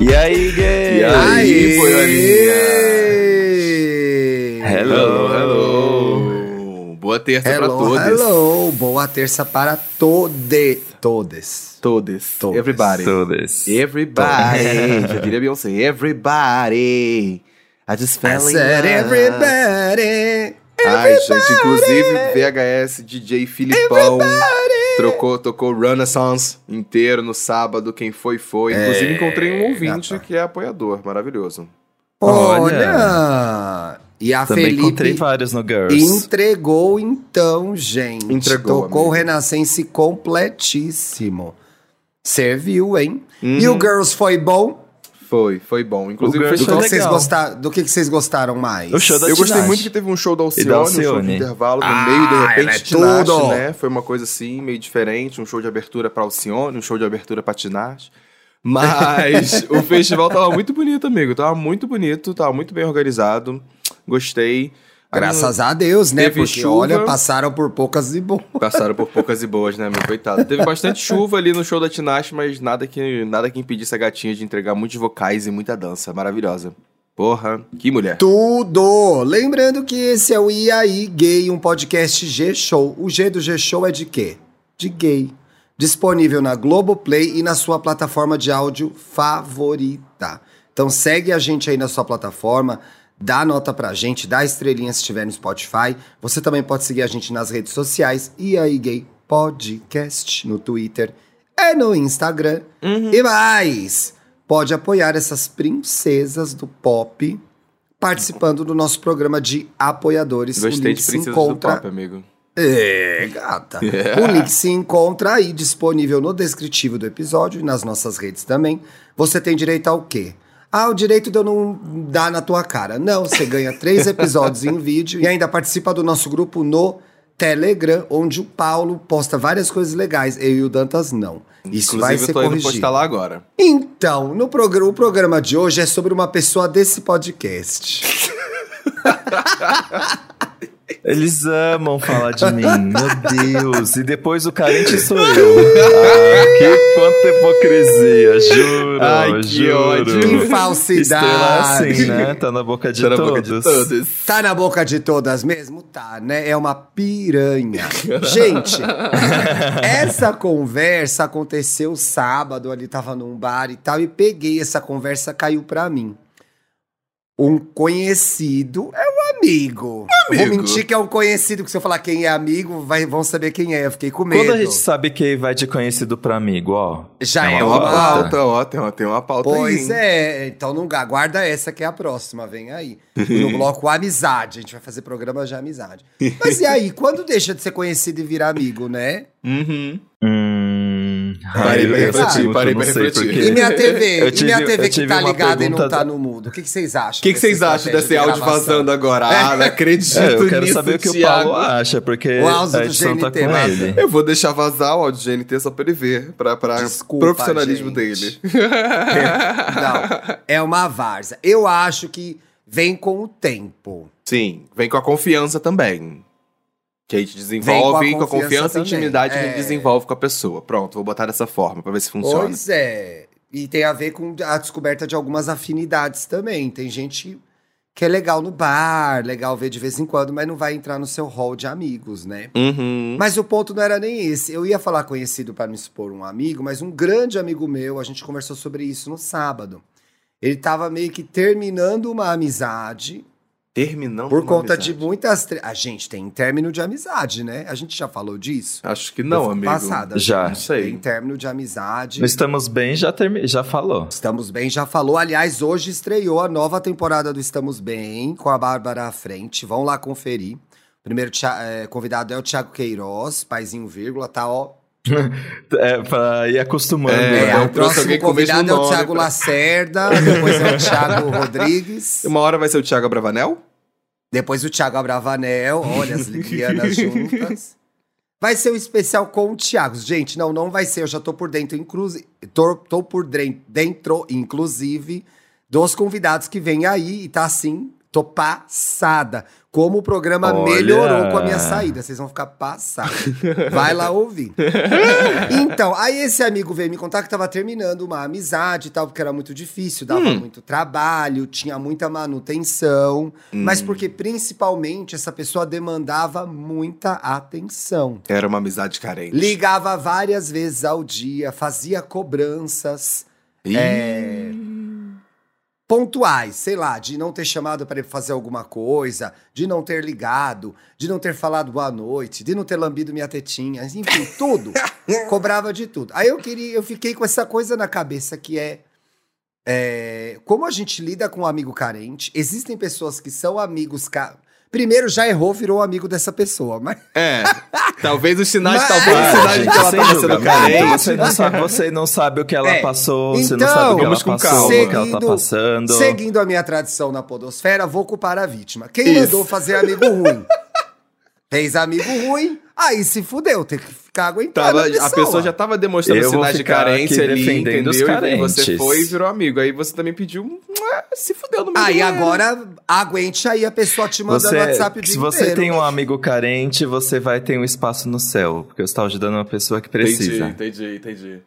E aí, gay? E aí, Aê! Hello, hello. Boa terça pra Hello, todos. hello. Boa terça para tode, todes. Todos. Todos. Everybody. Todas. Everybody. Já diria Beyoncé. Everybody. I just fell I said love. everybody. Ai, gente, inclusive VHS DJ Filipão trocou, tocou Renaissance inteiro no sábado. Quem foi, foi. Inclusive, encontrei um ouvinte gata. que é apoiador. Maravilhoso. Olha! E a Também Felipe encontrei vários no Girls. entregou então, gente. Entregou, Tocou o amigo. Renascense completíssimo. Serviu, hein? Uhum. E o Girls foi bom? Foi, foi bom. Inclusive, O foi Girls Do que, vocês gostaram, do que, que vocês gostaram mais? O show da Eu gostei muito que teve um show da Alcione, da um show de Alcione. intervalo no Ah, meio, de é repente, Tinashe, tudo. né? Foi uma coisa assim, meio diferente, um show de abertura pra Alcione, um show de abertura pra Tinashe. Mas o festival tava muito bonito, amigo. Tava muito bonito, tava muito bem organizado. Gostei. Graças a Deus, né? Teve Porque, chuva. olha, passaram por poucas e boas. Passaram por poucas e boas, né, amigo? Coitado. Teve bastante chuva ali no show da Tinashe, mas nada que, nada que impedisse a gatinha de entregar muitos vocais e muita dança. Maravilhosa. Porra, que mulher. Tudo! Lembrando que esse é o aí Gay, um podcast G-Show. O G do G-Show é de quê? De gay. Disponível na Globoplay e na sua plataforma de áudio favorita. Então segue a gente aí na sua plataforma, dá nota pra gente, dá estrelinha se estiver no Spotify. Você também pode seguir a gente nas redes sociais, E aí Gay Podcast, no Twitter e no Instagram. E mais, pode apoiar essas princesas do pop participando do nosso programa de apoiadores. O Gostei link de se Princesa encontra... do Pop, amigo. É, gata. O link se encontra aí disponível no descritivo do episódio e nas nossas redes também. Você tem direito ao quê? Ah, o direito de eu não dar na tua cara. Não, você ganha três episódios em vídeo e ainda participa do nosso grupo no Telegram, onde o Paulo posta várias coisas legais. Eu e o Dantas não. Isso Inclusive, vai eu ser tô indo corrigido. postar lá agora. Então, no programa, o programa de hoje é sobre uma pessoa desse podcast. Eles amam falar de mim, meu Deus. E depois o carente sou eu. Ah, que quanta hipocrisia, juro, Ai, que juro. ódio. Que falsidade. Estrela assim, né? Tá na boca de Tá na todos. boca de todos. Tá na boca de todas mesmo? Tá, né? É uma piranha. Gente, essa conversa aconteceu sábado, ali tava num bar e tal, e peguei essa conversa, caiu pra mim. Um conhecido é um amigo. Eu Vou Amigo. mentir que é um conhecido, que se eu falar quem é amigo, vai, vão saber quem é. Eu fiquei com medo. Quando a gente sabe que vai de conhecido pra amigo, ó. Já é é Tem uma uma uma pauta. pauta, ó. Tem uma, tem uma pauta Pois aí. hein? é, então não aguarda essa que é a próxima, vem aí. No bloco Amizade, a gente vai fazer programa de amizade. Mas e aí, quando deixa de ser conhecido e virar amigo, né? Uhum. Hum. Parei ai, pra eu refletir, parei pra refletir. E minha TV? Eu e tive- minha TV que tive tá ligada e não tá no mundo? O que, que vocês acham? O que, que vocês acham desse de áudio vazando agora? Ah, não acredito É, eu quero nisso, saber o que o Thiago. Paulo acha, porque O áudio a do edição tá GNT, com vaza. ele. Eu vou deixar vazar o áudio do GNT só pra ele ver, pra, pra Desculpa, profissionalismo gente. dele. Não, é uma várzea. Eu acho que vem com o tempo. Sim, vem com a confiança também. Que a gente desenvolve com com a a confiança, confiança e intimidade que a gente é. desenvolve com a pessoa. Pronto, vou botar dessa forma pra ver se funciona. Pois é. E tem a ver com a descoberta de algumas afinidades também. Tem gente que é legal no bar, legal ver de vez em quando, mas não vai entrar no seu hall de amigos, né? Uhum. Mas o ponto não era nem esse. Eu ia falar conhecido para me expor um amigo, mas um grande amigo meu, a gente conversou sobre isso no sábado. Ele tava meio que terminando uma amizade Terminando por conta amizade. de muitas. tre- A gente tem término de amizade, né? A gente já falou disso? Acho que não, amigo. Passada. Já. Não sei. Tem término de amizade. Estamos Bem já, termi... já falou. Estamos Bem já falou. Aliás, hoje estreou a nova temporada do Estamos Bem, com a Bárbara à frente. Vão lá conferir. O primeiro tia- é, convidado é o Thiago Queiroz, paizinho vírgula, tá ó. É, pra ir acostumando. É, É, né? eu o trouxe próximo convidado é o Thiago pra- Lacerda, depois é o Thiago Rodrigues, Uma hora vai ser o Thiago Bravanel? Depois o Thiago Abravanel, olha as librianas juntas. Vai ser um especial com o Thiago. Gente, não, não vai ser, eu já tô por dentro, inclusive, tô, tô por dentro, inclusive, dos convidados que vem aí, e tá assim, Tô passada. Como o programa Olha. melhorou com a minha saída. Vocês vão ficar passados. Vai lá ouvir. então, aí esse amigo veio me contar que tava terminando uma amizade e tal, porque era muito difícil, dava Hum. muito trabalho, tinha muita manutenção. Mas porque principalmente essa pessoa demandava muita atenção. Era uma amizade carente. Ligava várias vezes ao dia, fazia cobranças Ih, é, pontuais, sei lá, de não ter chamado para ele fazer alguma coisa, de não ter ligado, de não ter falado boa noite, de não ter lambido minha tetinha, enfim, tudo. cobrava de tudo. Aí eu queria, eu fiquei com essa coisa na cabeça que é, é, como a gente lida com um amigo carente. Existem pessoas que são amigos ca... Primeiro já errou, virou amigo dessa pessoa, mas É. Talvez os sinais, Mas- talvez os sinais de que ela tava sendo carente. Você não sabe, você não sabe o que ela É, passou, você não então, sabe o que ela vamos com passou, calma. o que ela tá Seguindo- passando. Seguindo a minha tradição na podosfera, vou culpar a vítima. Quem Isso. mandou fazer amigo ruim? Fez amigo ruim, aí se fudeu, tem que ficar aguentando Tava- a pessoa. a pessoa já tava demonstrando Eu sinais de carência ali, entendeu? E você foi e virou amigo. Aí você também pediu. um, "Ah, Se fudeu no meio Aí banheiro." agora, aguente aí a pessoa te mandando Você, WhatsApp o dia se você inteiro. tem um amigo carente, você vai ter um espaço no céu, porque você está ajudando uma pessoa que precisa. Entendi, entendi, entendi.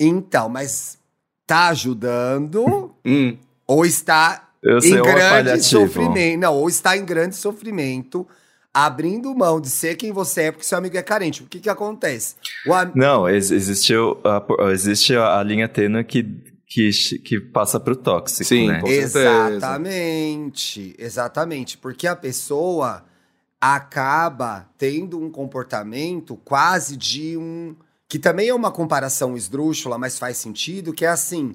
Então, mas tá ajudando Hum. ou está Eu em sei o grande sofrimento. Não, ou está em grande sofrimento, abrindo mão de ser quem você é, porque seu amigo é carente. O que que acontece? O am- Não, ex- existe, o- a, existe a linha tênue que, que, que passa pro tóxico, Sim, né? Exatamente, exatamente. Porque a pessoa acaba tendo um comportamento quase de um. Que também é uma comparação esdrúxula, mas faz sentido, que é assim.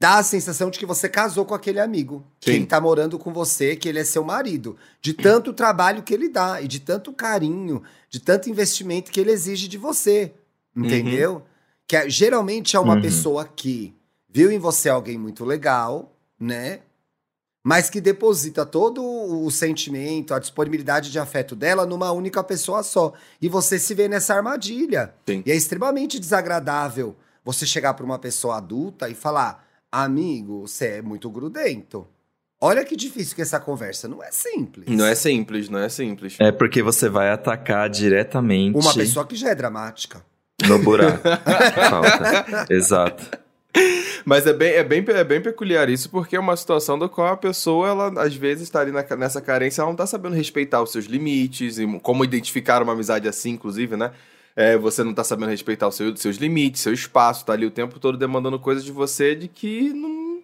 Dá a sensação de que você casou com aquele amigo. Que Sim. ele tá morando com você, que ele é seu marido. De tanto trabalho que ele dá, e de tanto carinho, de tanto investimento que ele exige de você. Entendeu? Que é- geralmente é uma Uhum. pessoa que viu em você alguém muito legal, né? Mas que deposita todo o sentimento, a disponibilidade de afeto dela numa única pessoa só. E você se vê nessa armadilha. Sim. E é extremamente desagradável você chegar para uma pessoa adulta e falar: amigo, você é muito grudento. Olha que difícil que essa conversa não é simples. Não é simples, não é simples. É porque você vai atacar diretamente Uma pessoa que já é dramática. no buraco. Falta. Exato. Mas é bem, é, bem, é bem peculiar isso, porque é uma situação da qual a pessoa, ela às vezes está ali na- nessa carência, ela não tá sabendo respeitar os seus limites, e como identificar uma amizade assim, inclusive, né? É, você não tá sabendo respeitar os seu- seus limites, seu espaço, tá ali o tempo todo demandando coisas de você de que não,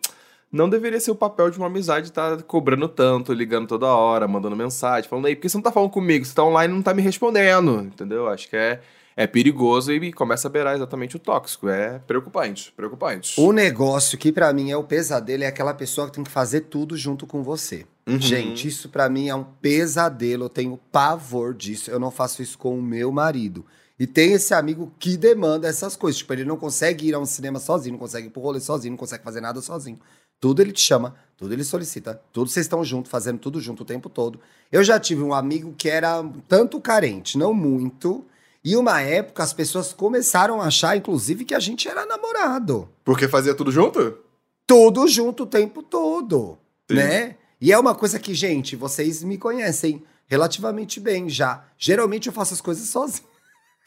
não deveria ser o papel de uma amizade estar cobrando tanto, ligando toda hora, mandando mensagem, falando aí, por que você não tá falando comigo? Você tá online e não tá me respondendo, entendeu? Acho que é, é perigoso e começa a beirar exatamente o tóxico. É preocupante, preocupante. O negócio que pra mim é o pesadelo é aquela pessoa que tem que fazer tudo junto com você. Uhum. Gente, isso pra mim é um pesadelo. Eu tenho pavor disso. Eu não faço isso com o meu marido. E tem esse amigo que demanda essas coisas. Tipo, ele não consegue ir a um cinema sozinho, não consegue ir pro rolê sozinho, não consegue fazer nada sozinho. Tudo ele te chama, tudo ele solicita, tudo vocês estão juntos, fazendo tudo junto o tempo todo. Eu já tive um amigo que era tanto carente, não muito. E uma época as pessoas começaram a achar, inclusive, que a gente era namorado Porque fazia tudo junto? tudo junto o tempo todo, Sim. né? E é uma coisa que, gente, vocês me conhecem relativamente bem já. Geralmente eu faço as coisas sozinho.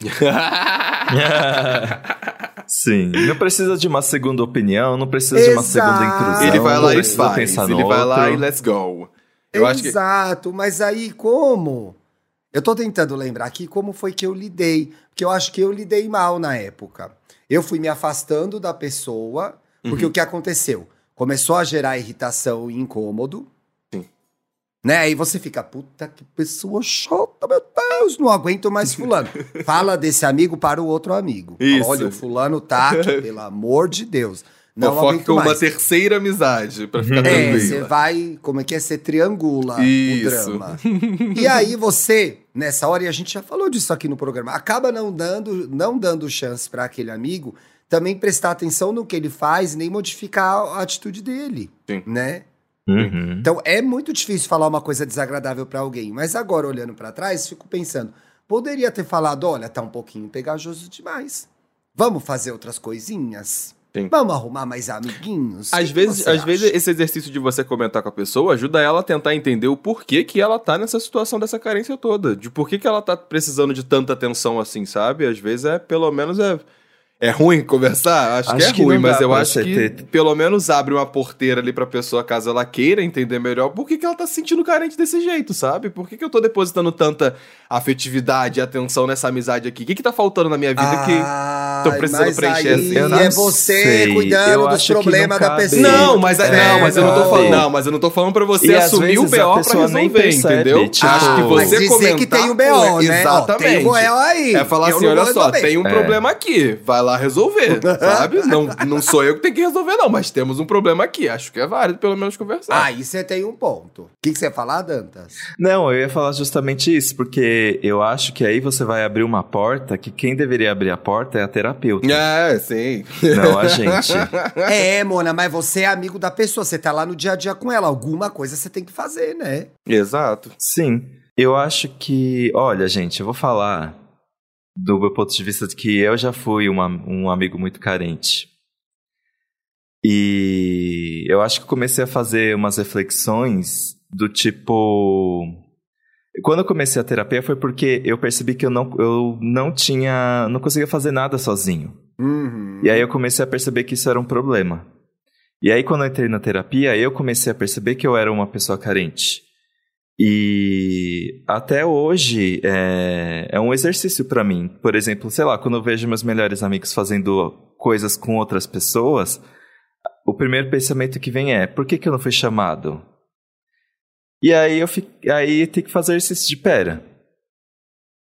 Sim. Não precisa de uma segunda opinião, não precisa de uma segunda Exato. intrusão. ele vai lá e faz. Ele vai lá e let's go. Eu acho que. Exato, mas aí como? Eu tô tentando lembrar aqui como foi que eu lidei, porque eu acho que eu lidei mal na época. Eu fui me afastando da pessoa, porque Uhum. o que aconteceu? Começou a gerar irritação e incômodo. Né? Aí você fica, puta que pessoa chata, meu Deus, não aguento mais fulano. Fala desse amigo para o outro amigo. Fala, Isso. Olha, o fulano tá aqui, pelo amor de Deus. Não Fofoca com uma mais. terceira amizade, pra ficar É, você tranquilo. vai, como é que é? Você triangula Isso. o drama. E aí você, nessa hora, e a gente já falou disso aqui no programa, acaba não dando, não dando chance para aquele amigo também prestar atenção no que ele faz, nem modificar a atitude dele, Sim. né? Uhum. Então é muito difícil falar uma coisa desagradável para alguém, mas agora olhando para trás, fico pensando, poderia ter falado, olha, tá um pouquinho pegajoso demais. Vamos fazer outras coisinhas? Sim. Vamos arrumar mais amiguinhos? Às vezes, às vezes esse exercício de você comentar com a pessoa ajuda ela a tentar entender o porquê que ela tá nessa situação dessa carência toda. De por que, que ela tá precisando de tanta atenção assim, sabe? Às vezes é, pelo menos é. É ruim conversar? Acho, Acho que é que ruim, dá mas eu acho que ter- pelo menos abre uma porteira ali pra pessoa, caso ela queira entender melhor por que, que ela tá se sentindo carente desse jeito, sabe? Por que, que eu tô depositando tanta afetividade e atenção nessa amizade aqui? O que, que tá faltando na minha vida que. Ah, tô precisando mas preencher aí assim. Eu não é você sei. cuidando Eu dos que problemas da pessoa. Não, mas, É, não, mas eu não tô falando. Não, mas eu não tô falando pra você E assumir o BO pra resolver, percebe, entendeu? tipo, Acho que Mas você dizer comentar que tem o BO, com- né? Ó, Exatamente. tem o BO aí. É falar Eu assim, olha só, tem um É. problema aqui, vai lá resolver, sabe? Não, não sou eu que tenho que resolver não, mas temos um problema aqui. Acho que é válido pelo menos conversar. Aí você tem um ponto. O que, que você ia falar, Dantas? Não, eu ia falar justamente isso, porque eu acho que aí você vai abrir uma porta que quem deveria abrir a porta é a terapeuta, É, sim. não a gente. É, Mona, mas você é amigo da pessoa, você tá lá no dia a dia com ela. Alguma coisa você tem que fazer, né? Exato. Sim, eu acho que, olha, gente, eu vou falar do meu ponto de vista de que eu já fui uma- um amigo muito carente. E eu acho que comecei a fazer umas reflexões do tipo. Quando eu comecei a terapia foi porque eu percebi que eu não, eu não tinha. não conseguia fazer nada sozinho. Uhum. E aí eu comecei a perceber que isso era um problema. E aí quando eu entrei na terapia, eu comecei a perceber que eu era uma pessoa carente. E até hoje é, é um exercício pra mim. Por exemplo, sei lá, quando eu vejo meus melhores amigos fazendo coisas com outras pessoas, o primeiro pensamento que vem é: por que, que eu não fui chamado? E aí eu fico, aí tem que fazer exercício de pera.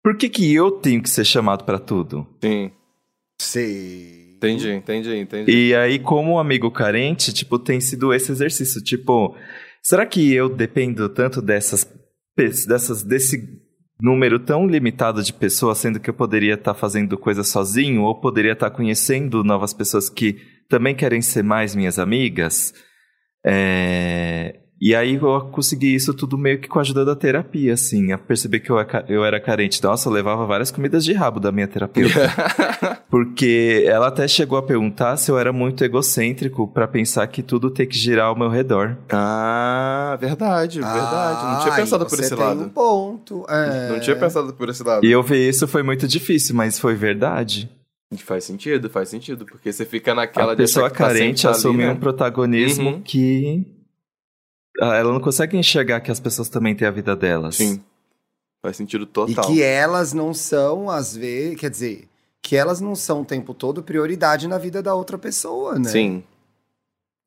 Por que, que eu tenho que ser chamado pra tudo? Sim. Sei. Entendi, entendi, entendi. E aí, como amigo carente, tipo, tem sido esse exercício. Tipo, será que eu dependo tanto dessas, dessas desse número tão limitado de pessoas, sendo que eu poderia estar fazendo coisas sozinho, ou poderia estar conhecendo novas pessoas que também querem ser mais minhas amigas? É, E aí eu consegui isso tudo meio que com a ajuda da terapia, assim, a perceber que eu, é eu era carente. Nossa, eu levava várias comidas de rabo da minha terapeuta. Porque ela até chegou a perguntar se eu era muito egocêntrico pra pensar que tudo tem que girar ao meu redor. Ah, verdade, verdade. Não tinha Ah, pensado por esse lado. um ponto. é. Não tinha pensado por esse lado. E eu ver isso foi muito difícil, mas foi verdade. Faz sentido, faz sentido. Porque você fica naquela a pessoa tá carente ali, assume né? um protagonismo Uhum. que ah, ela não consegue enxergar que as pessoas também têm a vida delas. Sim. Faz sentido E total. que elas não são, às vezes, quer dizer, que elas não são o tempo todo prioridade na vida da outra pessoa, né? Sim.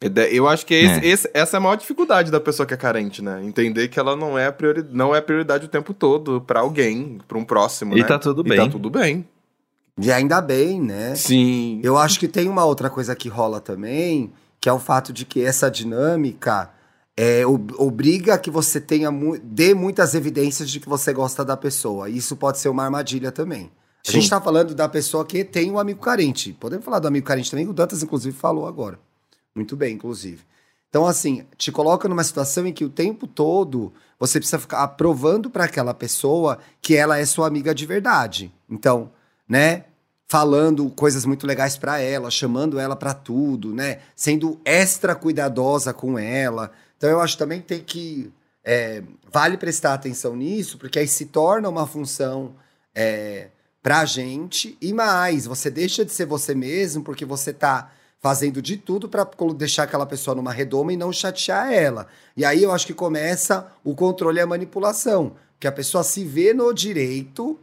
E Eu acho que esse- É. esse- essa é a maior dificuldade da pessoa que é carente, né? Entender que ela não é, a priori, não é prioridade o tempo todo pra alguém, pra um próximo, E né? tá tudo E bem. tá tudo bem. E ainda bem, né? Sim. Eu acho que tem uma outra coisa que rola também, que é o fato de que essa dinâmica é, ob- obriga que você tenha mu dê muitas evidências de que você gosta da pessoa. Isso pode ser uma armadilha também. A Sim. gente tá falando da pessoa que tem um amigo carente. Podemos falar do amigo carente também, o Dantas, inclusive, falou agora. Muito bem, inclusive. Então, assim, te coloca numa situação em que o tempo todo você precisa ficar aprovando para aquela pessoa que ela é sua amiga de verdade. Então, né? Falando coisas muito legais para ela, chamando ela para tudo, né? Sendo extra cuidadosa com ela. Então, eu acho também que tem que. é, vale prestar atenção nisso, porque aí se torna uma função é, pra gente. E mais, você deixa de ser você mesmo, porque você tá fazendo de tudo para deixar aquela pessoa numa redoma e não chatear ela. E aí eu acho que começa o controle e a manipulação. Que a pessoa se vê no direito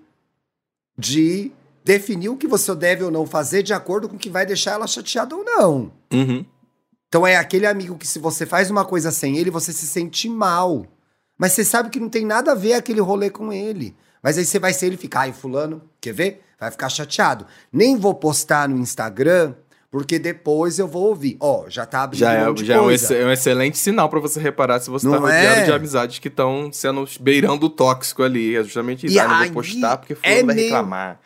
de definir o que você deve ou não fazer de acordo com o que vai deixar ela chateada ou não. Uhum. Então é aquele amigo que se você faz uma coisa sem ele, você se sente mal. Mas você sabe que não tem nada a ver aquele rolê com ele. Mas aí você vai ser ele e fica, ai, fulano, quer ver? Vai ficar chateado. Nem vou postar no Instagram, porque depois eu vou ouvir. Ó, já tá abrindo Já, um é, já é, um, coisa. é um excelente sinal pra você reparar se você tá Não rodeado é? de amizades que estão sendo beirando o tóxico ali. É justamente isso. Ah, não vou postar porque é fulano vai meio- reclamar.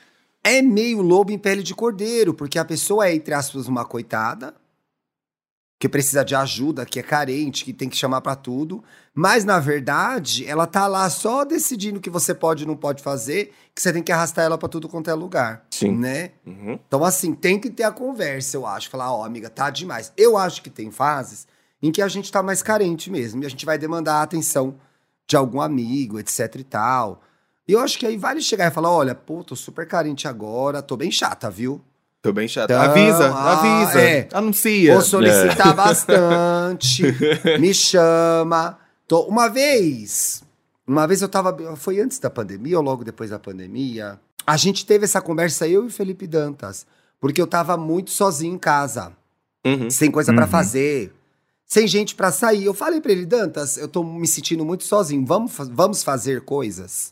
É meio lobo em pele de cordeiro, porque a pessoa é, entre aspas, uma coitada, que precisa de ajuda, que é carente, que tem que chamar pra tudo. Mas, na verdade, ela tá lá só decidindo o que você pode e não pode fazer, que você tem que arrastar ela pra tudo quanto é lugar. Sim. Né? Uhum. Então, assim, tem que ter a conversa, eu acho. Falar, ó, amiga, tá demais. Eu acho que tem fases em que a gente tá mais carente mesmo. E a gente vai demandar a atenção de algum amigo, etc e tal. E eu acho que aí vale chegar e falar, olha, pô, tô super carente agora, tô bem chata, viu? Tô bem chato. Então, avisa, ah, avisa. é. Anuncia. Vou solicitar bastante, me chama. Tô- uma vez, uma vez eu tava, foi antes da pandemia ou logo depois da pandemia, a gente teve essa conversa, eu e Felipe Dantas, porque eu tava muito sozinho em casa. Uhum. sem coisa pra Uhum. fazer, sem gente pra sair. Eu falei pra ele, Dantas, eu tô me sentindo muito sozinho. Vamos, vamos fazer coisas?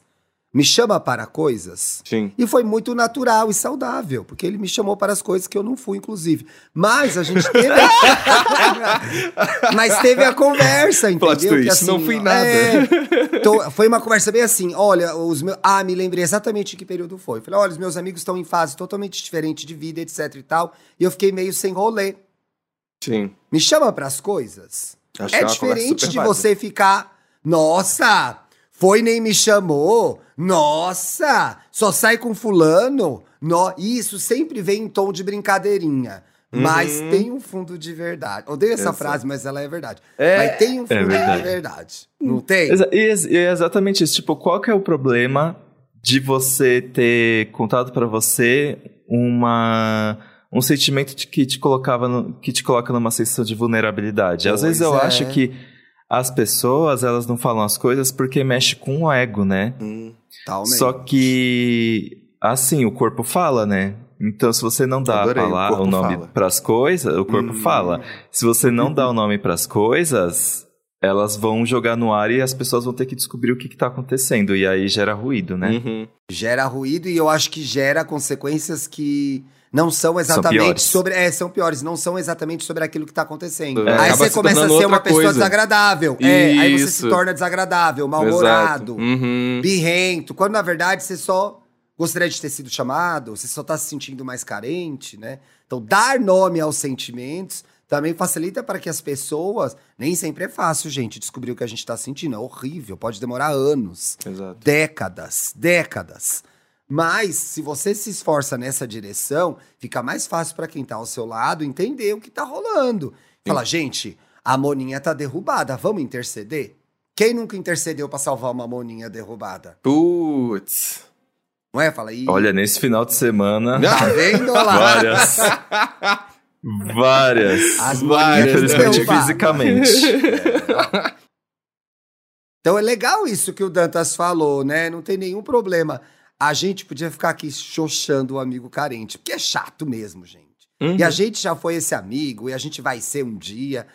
Me chama para coisas? Sim. E foi muito natural e saudável, porque ele me chamou para as coisas que eu não fui, inclusive. Mas a gente teve. Mas teve a conversa, entendeu? Plot twist, Que, assim, não fui nada. é, foi uma conversa bem assim: olha, os meus. Ah, me lembrei exatamente em que período foi. Falei, olha, os meus amigos estão em fase totalmente diferente de vida, etc e tal. E eu fiquei meio sem rolê. Sim. Me chama pras coisas. Acho é é diferente de você ficar, nossa, foi nem me chamou, nossa, só sai com fulano. No... Isso sempre vem em tom de brincadeirinha. Mas Uhum. tem um fundo de verdade. Odeio essa frase, mas ela é verdade. É, mas tem um fundo de verdade. verdade. Não tem? E e é exatamente isso. Tipo, qual que é o problema de você ter contado pra você uma um sentimento de que te colocava no- que te coloca numa sensação de vulnerabilidade? Às Pois vezes eu é. acho que as pessoas, elas não falam as coisas porque mexe com o ego, né? Hum. Totalmente. Só que assim, o corpo fala, né? Então, se você não dá Adorei, a o palavra, o, corpo nome fala. pras coisas, o corpo Hum. fala. Se você não dá o nome pras coisas, elas vão jogar no ar e as pessoas vão ter que descobrir o que, que tá acontecendo. E aí gera ruído, né? Uhum. Gera ruído e eu acho que gera consequências que não são exatamente piores. sobre. É, são piores, não são exatamente sobre aquilo que tá acontecendo. É, aí você se começa a ser uma pessoa coisa. desagradável. É, aí você se torna desagradável, mal-humorado, Uhum. birrento, quando na verdade você só gostaria de ter sido chamado, você só tá se sentindo mais carente, né? Então, dar nome aos sentimentos também facilita para que as pessoas. Nem sempre é fácil, gente, descobrir o que a gente tá sentindo. É horrível, pode demorar anos Exato. décadas, décadas. Mas se você se esforça nessa direção, fica mais fácil para quem tá ao seu lado entender o que tá rolando. Fala, gente, a Moninha tá derrubada, vamos interceder? Quem nunca intercedeu pra salvar uma Moninha derrubada? Putz. Não é? Fala aí. Olha, nesse final de semana, Tá vendo lá? várias. várias. As Várias, Infelizmente, derrubadas. fisicamente. Então é legal isso que o Dantas falou, né? Não tem nenhum problema. A gente podia ficar aqui xoxando o amigo carente, porque é chato mesmo, gente. Uhum. E a gente já foi esse amigo, e a gente vai ser um dia.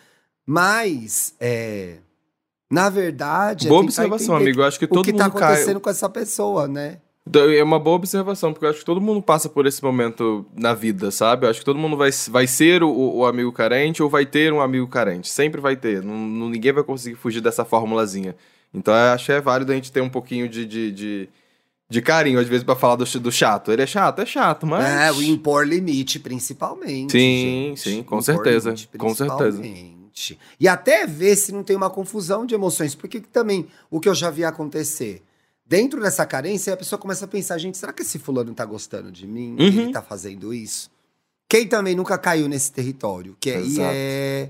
Mas, é, na verdade, Boa é observação, amigo. Eu acho que o todo que tá mundo cai. acontecendo com essa pessoa, né? É uma boa observação, porque eu acho que todo mundo passa por esse momento na vida, sabe? Eu acho que todo mundo vai, vai ser o, o amigo carente ou vai ter um amigo carente. Sempre vai ter. Não, ninguém vai conseguir fugir dessa formulazinha. Então eu acho que é válido a gente ter um pouquinho de, de, de, de carinho, às vezes, pra falar do, do chato. Ele é chato? É chato, mas. É, o impor limite, principalmente. Sim, gente. sim, com Impor certeza, limite, com certeza. principalmente. E até ver se não tem uma confusão de emoções. Porque também, o que eu já vi acontecer, dentro dessa carência, a pessoa começa a pensar, gente, será que esse fulano tá gostando de mim? Uhum. Ele tá fazendo isso? Quem também nunca caiu nesse território? Que aí Exato. é...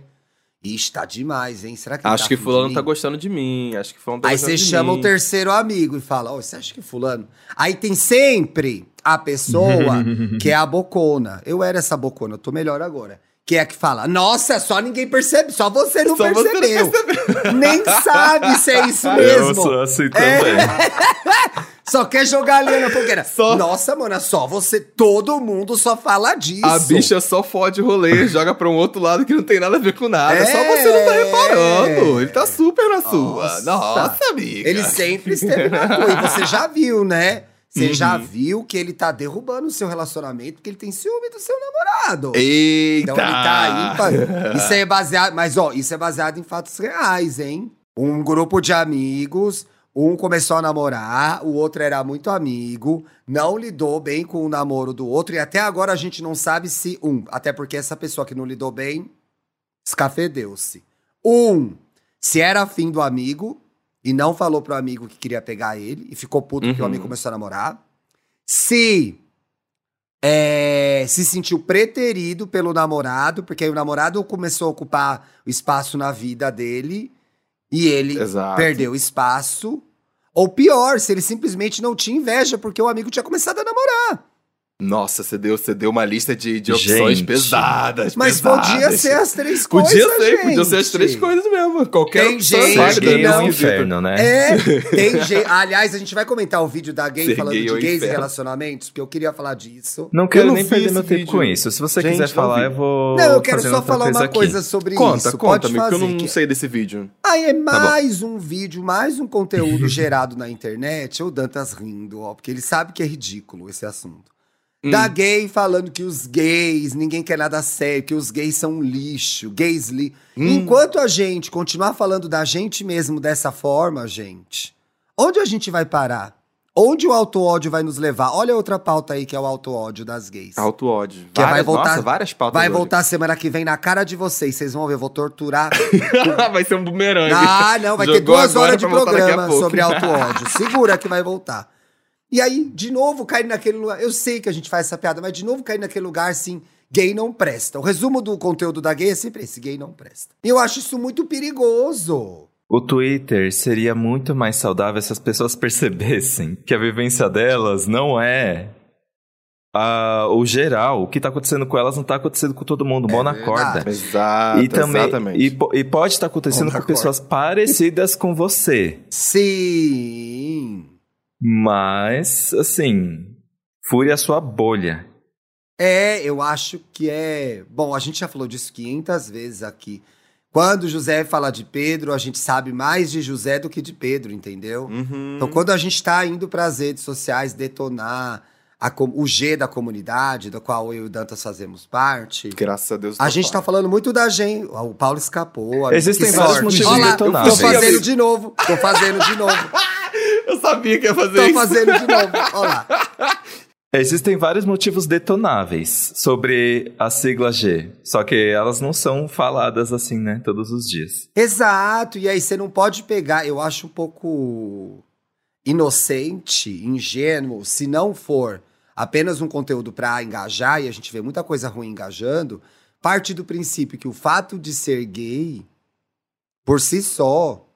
Ixi, tá demais, hein? Será que Acho tá que fulano mim? tá gostando de mim. Acho que fulano tá Aí você chama mim. o terceiro amigo e fala: Ó, você acha que fulano? Aí tem sempre a pessoa que é a bocona. Eu era essa bocona, eu tô melhor agora. Que é a que fala: Nossa, só ninguém percebe, só você não, Só você não percebeu. Nem sabe se é isso Eu mesmo. sou assim É. Só quer jogar ali na fogueira. Só- Nossa, mano, é só você. Todo mundo só fala disso. A bicha só fode rolê, joga pra um outro lado que não tem nada a ver com nada. É. Só você não tá reparando. Ele tá super na sua. Nossa. Nossa, amiga. Ele sempre esteve na tua. E você já viu, né? Você Uhum. já viu que ele tá derrubando o seu relacionamento porque ele tem ciúme do seu namorado. Eita! Então ele tá aí. pra- Isso é baseado. Mas, ó, isso é baseado em fatos reais, hein? Um grupo de amigos, um começou a namorar, o outro era muito amigo, não lidou bem com o namoro do outro, e até agora a gente não sabe se. Um, até porque essa pessoa que não lidou bem Escafedeu-se. Um, se era afim do amigo e não falou pro amigo que queria pegar ele e ficou puto porque o Uhum. amigo começou a namorar. Se é, se sentiu preterido pelo namorado, porque aí o namorado começou a ocupar o espaço na vida dele e ele Exato. perdeu espaço. Ou pior, se ele simplesmente não tinha inveja porque o amigo tinha começado a namorar. Nossa, você deu, você deu uma lista de, de opções Gente. pesadas. Mas pesadas. podia ser as três Podia coisas, ser, podiam ser as gente. três coisas mesmo. Qualquer Tem opção gente é válida, gay é não, um esquisito. inferno, né? É, tem jeito. Aliás, a gente vai comentar o vídeo da gay Ser falando gay é de o gays e inferno. relacionamentos, porque eu queria falar disso. Não quero não nem perder meu tempo vídeo. com isso. Se você Gente, quiser falar, vi. eu vou. Não, eu quero só falar uma aqui. coisa sobre Conta, isso. conta, amigo, porque eu não que- sei desse vídeo. Aí é bom. mais um vídeo, mais um conteúdo gerado na internet. O Dantas rindo, ó, porque ele sabe que é ridículo esse assunto. Hum. Da gay falando que os gays, ninguém quer nada sério, que os gays são um lixo, gays li. Hum. Enquanto a gente continuar falando da gente mesmo dessa forma, gente, onde a gente vai parar? Onde o auto-ódio vai nos levar? Olha outra pauta aí que é o auto-ódio das gays. Alto ódio. Que vai Várias- voltar- Nossa, várias pautas. Vai hoje. voltar semana que vem na cara de vocês. Vocês vão ver, eu vou torturar. vai ser um bumerangue. Ah, não, vai ter Jogou duas agora horas de programa sobre auto-ódio. Segura que vai voltar. E aí, de novo, cair naquele lugar. Eu sei que a gente faz essa piada, mas de novo cair naquele lugar assim, gay não presta. O resumo do conteúdo da gay é sempre esse: gay não presta. E eu acho isso muito perigoso. O Twitter seria muito mais saudável se as pessoas percebessem que a vivência delas não é a- o geral. O que tá acontecendo com elas não tá acontecendo com todo mundo. Mão na É verdade. corda. Exato, E também exatamente. e, e pode estar acontecendo Mão na com pessoas parecidas com você. Sim. Mas, assim, fure a sua bolha. É, eu acho que é. Bom, a gente já falou disso 500 vezes aqui. Quando José fala de Pedro, a gente sabe mais de José do que de Pedro, entendeu? Uhum. Então, quando a gente tá indo para as redes sociais detonar a com- o G da comunidade, da qual eu e o Dantas fazemos parte, Graças a Deus. a tô gente fora. tá falando muito da gente. O Paulo escapou. Existem vários motivos Ó lá, detonáveis. Tô fazendo de novo. Tô fazendo de novo. Eu sabia que ia fazer Tô isso. fazendo de novo. Ó lá. Existem vários motivos detonáveis sobre a sigla G, só que elas não são faladas assim, né, todos os dias. Exato. E aí você não pode pegar. Eu acho um pouco inocente, ingênuo, se não for apenas um conteúdo para engajar, e a gente vê muita coisa ruim engajando, parte do princípio que o fato de ser gay, por si só,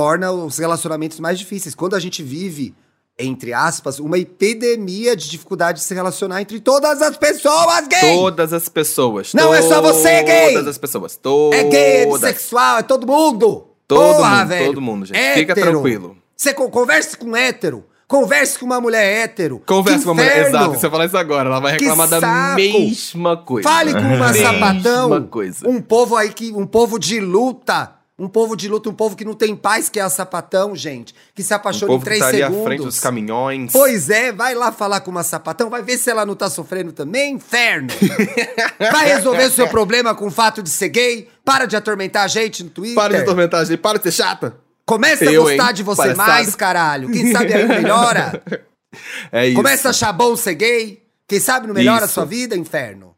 torna os relacionamentos mais difíceis. Quando a gente vive, entre aspas, uma epidemia de dificuldade de se relacionar entre todas as pessoas gays! Todas as pessoas. Não é só você, gay! Todas as pessoas. Todas. É gay, é bissexual, é todo mundo! Todo Porra, mundo, velho. todo mundo, gente. Fica Hétero. tranquilo. Você co- converse com um hétero. Converse com uma mulher hétero. Conversa Que com a mulher. Exato, se eu falar isso agora, ela vai reclamar da mesma coisa. Fale com uma Mesma sapatão. coisa. Um povo aí que. Um povo de luta. Um povo de luta, um povo que não tem paz, que é a sapatão, gente. Que se apaixona em povo que três tá ali à segundos. frente dos caminhões. Pois é, vai lá falar com uma sapatão, vai ver se ela não tá sofrendo também, inferno. vai resolver o seu problema com o fato de ser gay, para de atormentar a gente no Twitter. Para de atormentar a gente, para de ser chata. Começa a Eu, gostar hein? de você Palhaçada. mais, caralho. Quem sabe aí melhora. É isso. Começa a achar bom ser gay. Quem sabe não melhora a Isso. sua vida, inferno.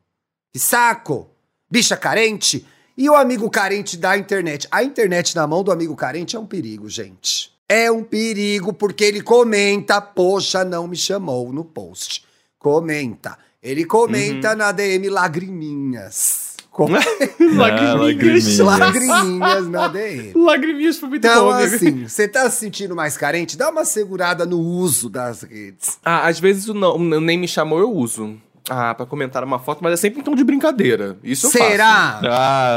Que saco. Bicha carente. E o amigo carente da internet? A internet na mão do amigo carente é um perigo, gente. É um perigo porque ele comenta, poxa, não me chamou no post. Comenta. Ele comenta Uhum. na DM lagriminhas. Com- Ah, lagriminhas. lagriminhas na DM. Lagriminhas foi muito Então, bom, amigo. assim, você tá se sentindo mais carente? Dá uma segurada no uso das redes. Ah, às vezes o não, o nem me chamou, eu uso. Ah, pra comentar uma foto, mas é sempre em tom de brincadeira. Isso eu faço. Será? Ah, Ah,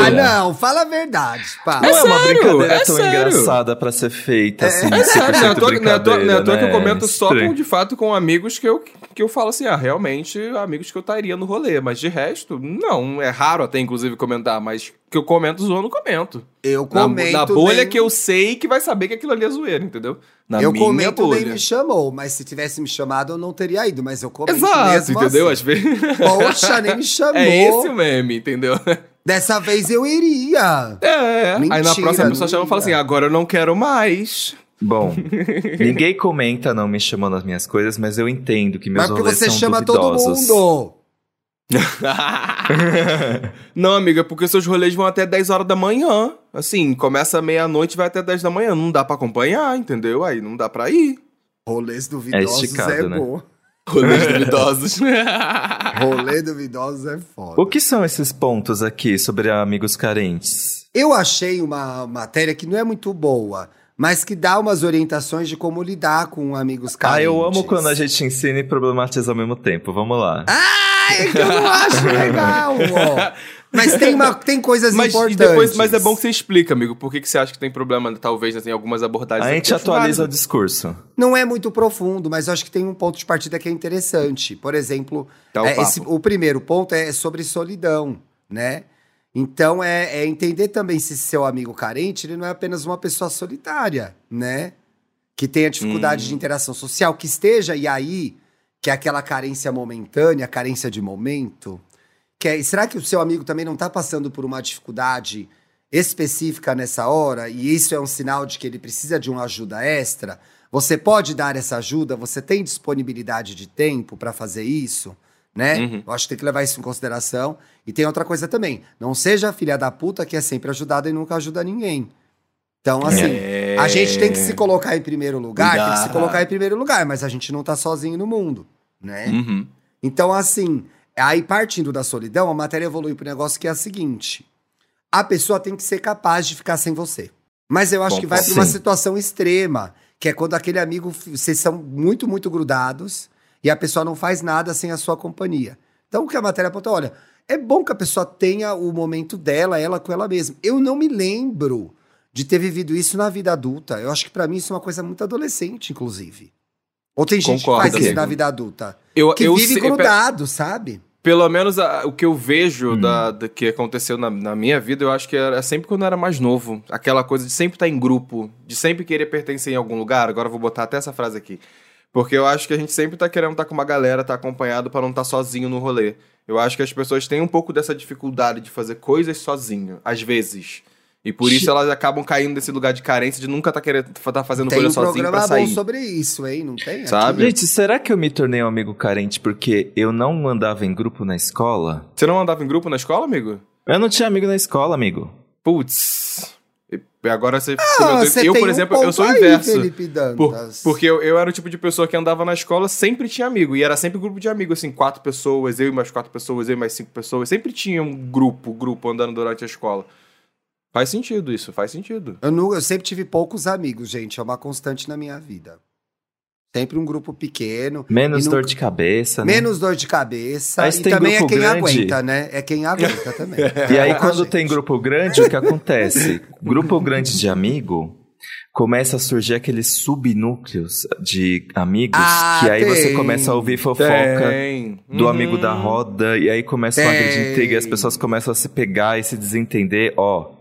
brincadeira. não, fala a verdade, pá. Não é, uma sério, brincadeira é tão sério. engraçada pra ser feita, assim, É não é à 100% toa, não é à toa- é toa que eu né? comento só com, de fato, com amigos que eu, que eu falo assim, ah, realmente, amigos que eu estaria no rolê. Mas de resto, não. É raro até, inclusive, comentar, mas que eu comento zoando, comento. Eu Na, comento. na bolha nem- que eu sei que vai saber que aquilo ali é zoeira, entendeu? Na Eu minha comento nem bolha. me chamou, mas se tivesse me chamado eu não teria ido, mas eu comento Exato, mesmo entendeu? assim. Às vezes. Poxa, nem me chamou. É esse o meme, entendeu? Dessa vez eu iria. É, é. Aí na Mentira, próxima pessoa não chama e fala assim: agora eu não quero mais. Bom, ninguém comenta não me chamando as minhas coisas, mas eu entendo que meus mas porque rolês você são chama todo duvidosos. mundo. não, amiga, porque seus rolês vão até 10 horas da manhã. Assim, começa meia-noite e vai até 10 da manhã. Não dá pra acompanhar, entendeu? Aí não dá pra ir. Rolês duvidosos é, esticado, é né? bom. Rolês duvidosos. Rolê duvidosos é foda. O que são esses pontos aqui sobre amigos carentes? Eu achei uma matéria que não é muito boa mas que dá umas orientações de como lidar com amigos carentes. Ah, eu amo quando a gente ensina e problematiza ao mesmo tempo. Vamos lá. Ah, é que eu não acho legal. Mas tem, uma, tem coisas mas, importantes. Depois, mas é bom que você explica, amigo, por que, que você acha que tem problema, talvez, assim, algumas abordagens. A gente atualiza o discurso. Não é muito profundo, mas eu acho que tem um ponto de partida que é interessante. Por exemplo, tá o, é, esse, o primeiro ponto é sobre solidão, né? Então é, é, entender também se seu amigo carente ele não é apenas uma pessoa solitária, né? Que tenha dificuldade hum. de interação social, que esteja e aí, que é aquela carência momentânea, carência de momento. Que é, será que o seu amigo também não está passando por uma dificuldade específica nessa hora e isso é um sinal de que ele precisa de uma ajuda extra? Você pode dar essa ajuda? Você tem disponibilidade de tempo para fazer isso? Né? Uhum. Eu acho que tem que levar isso em consideração. E tem outra coisa também. Não seja filha da puta que é sempre ajudada e nunca ajuda ninguém. Então, assim, é... a gente tem que se colocar em primeiro lugar, tem que se colocar em primeiro lugar, mas a gente não tá sozinho no mundo, né? Uhum. Então, assim, aí partindo da solidão, a matéria evolui pro negócio que é a seguinte: a pessoa tem que ser capaz de ficar sem você. Mas eu acho Bom, que vai para uma situação extrema, que é quando aquele amigo, vocês são muito, muito grudados, e a pessoa não faz nada sem a sua companhia. Então, o que a matéria aponta? Olha, é bom que a pessoa tenha o momento dela, ela com ela mesma. Eu não me lembro de ter vivido isso na vida adulta. Eu acho que para mim isso é uma coisa muito adolescente, inclusive. Ou tem gente Concordo, que faz isso na vida adulta. Eu, que eu vive grudado, sabe? Pelo menos a, o que eu vejo hum. da, da, que aconteceu na, na, minha vida, eu acho que era sempre quando eu era mais novo. Aquela coisa de sempre estar em grupo, de sempre querer pertencer em algum lugar. Agora eu vou botar até essa frase aqui. Porque eu acho que a gente sempre tá querendo estar tá com uma galera, tá acompanhado para não estar tá sozinho no rolê. Eu acho que as pessoas têm um pouco dessa dificuldade de fazer coisas sozinho, às vezes. E por isso elas acabam caindo nesse lugar de carência de nunca tá querendo tá fazendo tem coisa um sozinho pra sair. Tem um sobre isso, hein? Não tem? Sabe? Gente, será que eu me tornei um amigo carente porque eu não andava em grupo na escola? Você não andava em grupo na escola, amigo? Eu não tinha amigo na escola, amigo. Putz. Agora você. Ah, você eu, por exemplo, um eu sou inverso. Por, porque eu, eu era o tipo de pessoa que andava na escola, sempre tinha amigo. E era sempre grupo de amigos, assim, quatro pessoas, eu e mais quatro pessoas, eu e mais cinco pessoas. Sempre tinha um grupo, grupo andando durante a escola. Faz sentido isso, faz sentido. Eu, não, eu sempre tive poucos amigos, gente. É uma constante na minha vida. Sempre um grupo pequeno. Menos dor de cabeça, né? Menos dor de cabeça. Mas e também é quem grande. aguenta, né? É quem aguenta também. e aí, quando tem grupo grande, o que acontece? grupo grande de amigo, começa a surgir aqueles subnúcleos de amigos ah, que aí tem. você começa a ouvir fofoca tem. do uhum. amigo da roda e aí começa tem. uma grande intriga e as pessoas começam a se pegar e se desentender, ó.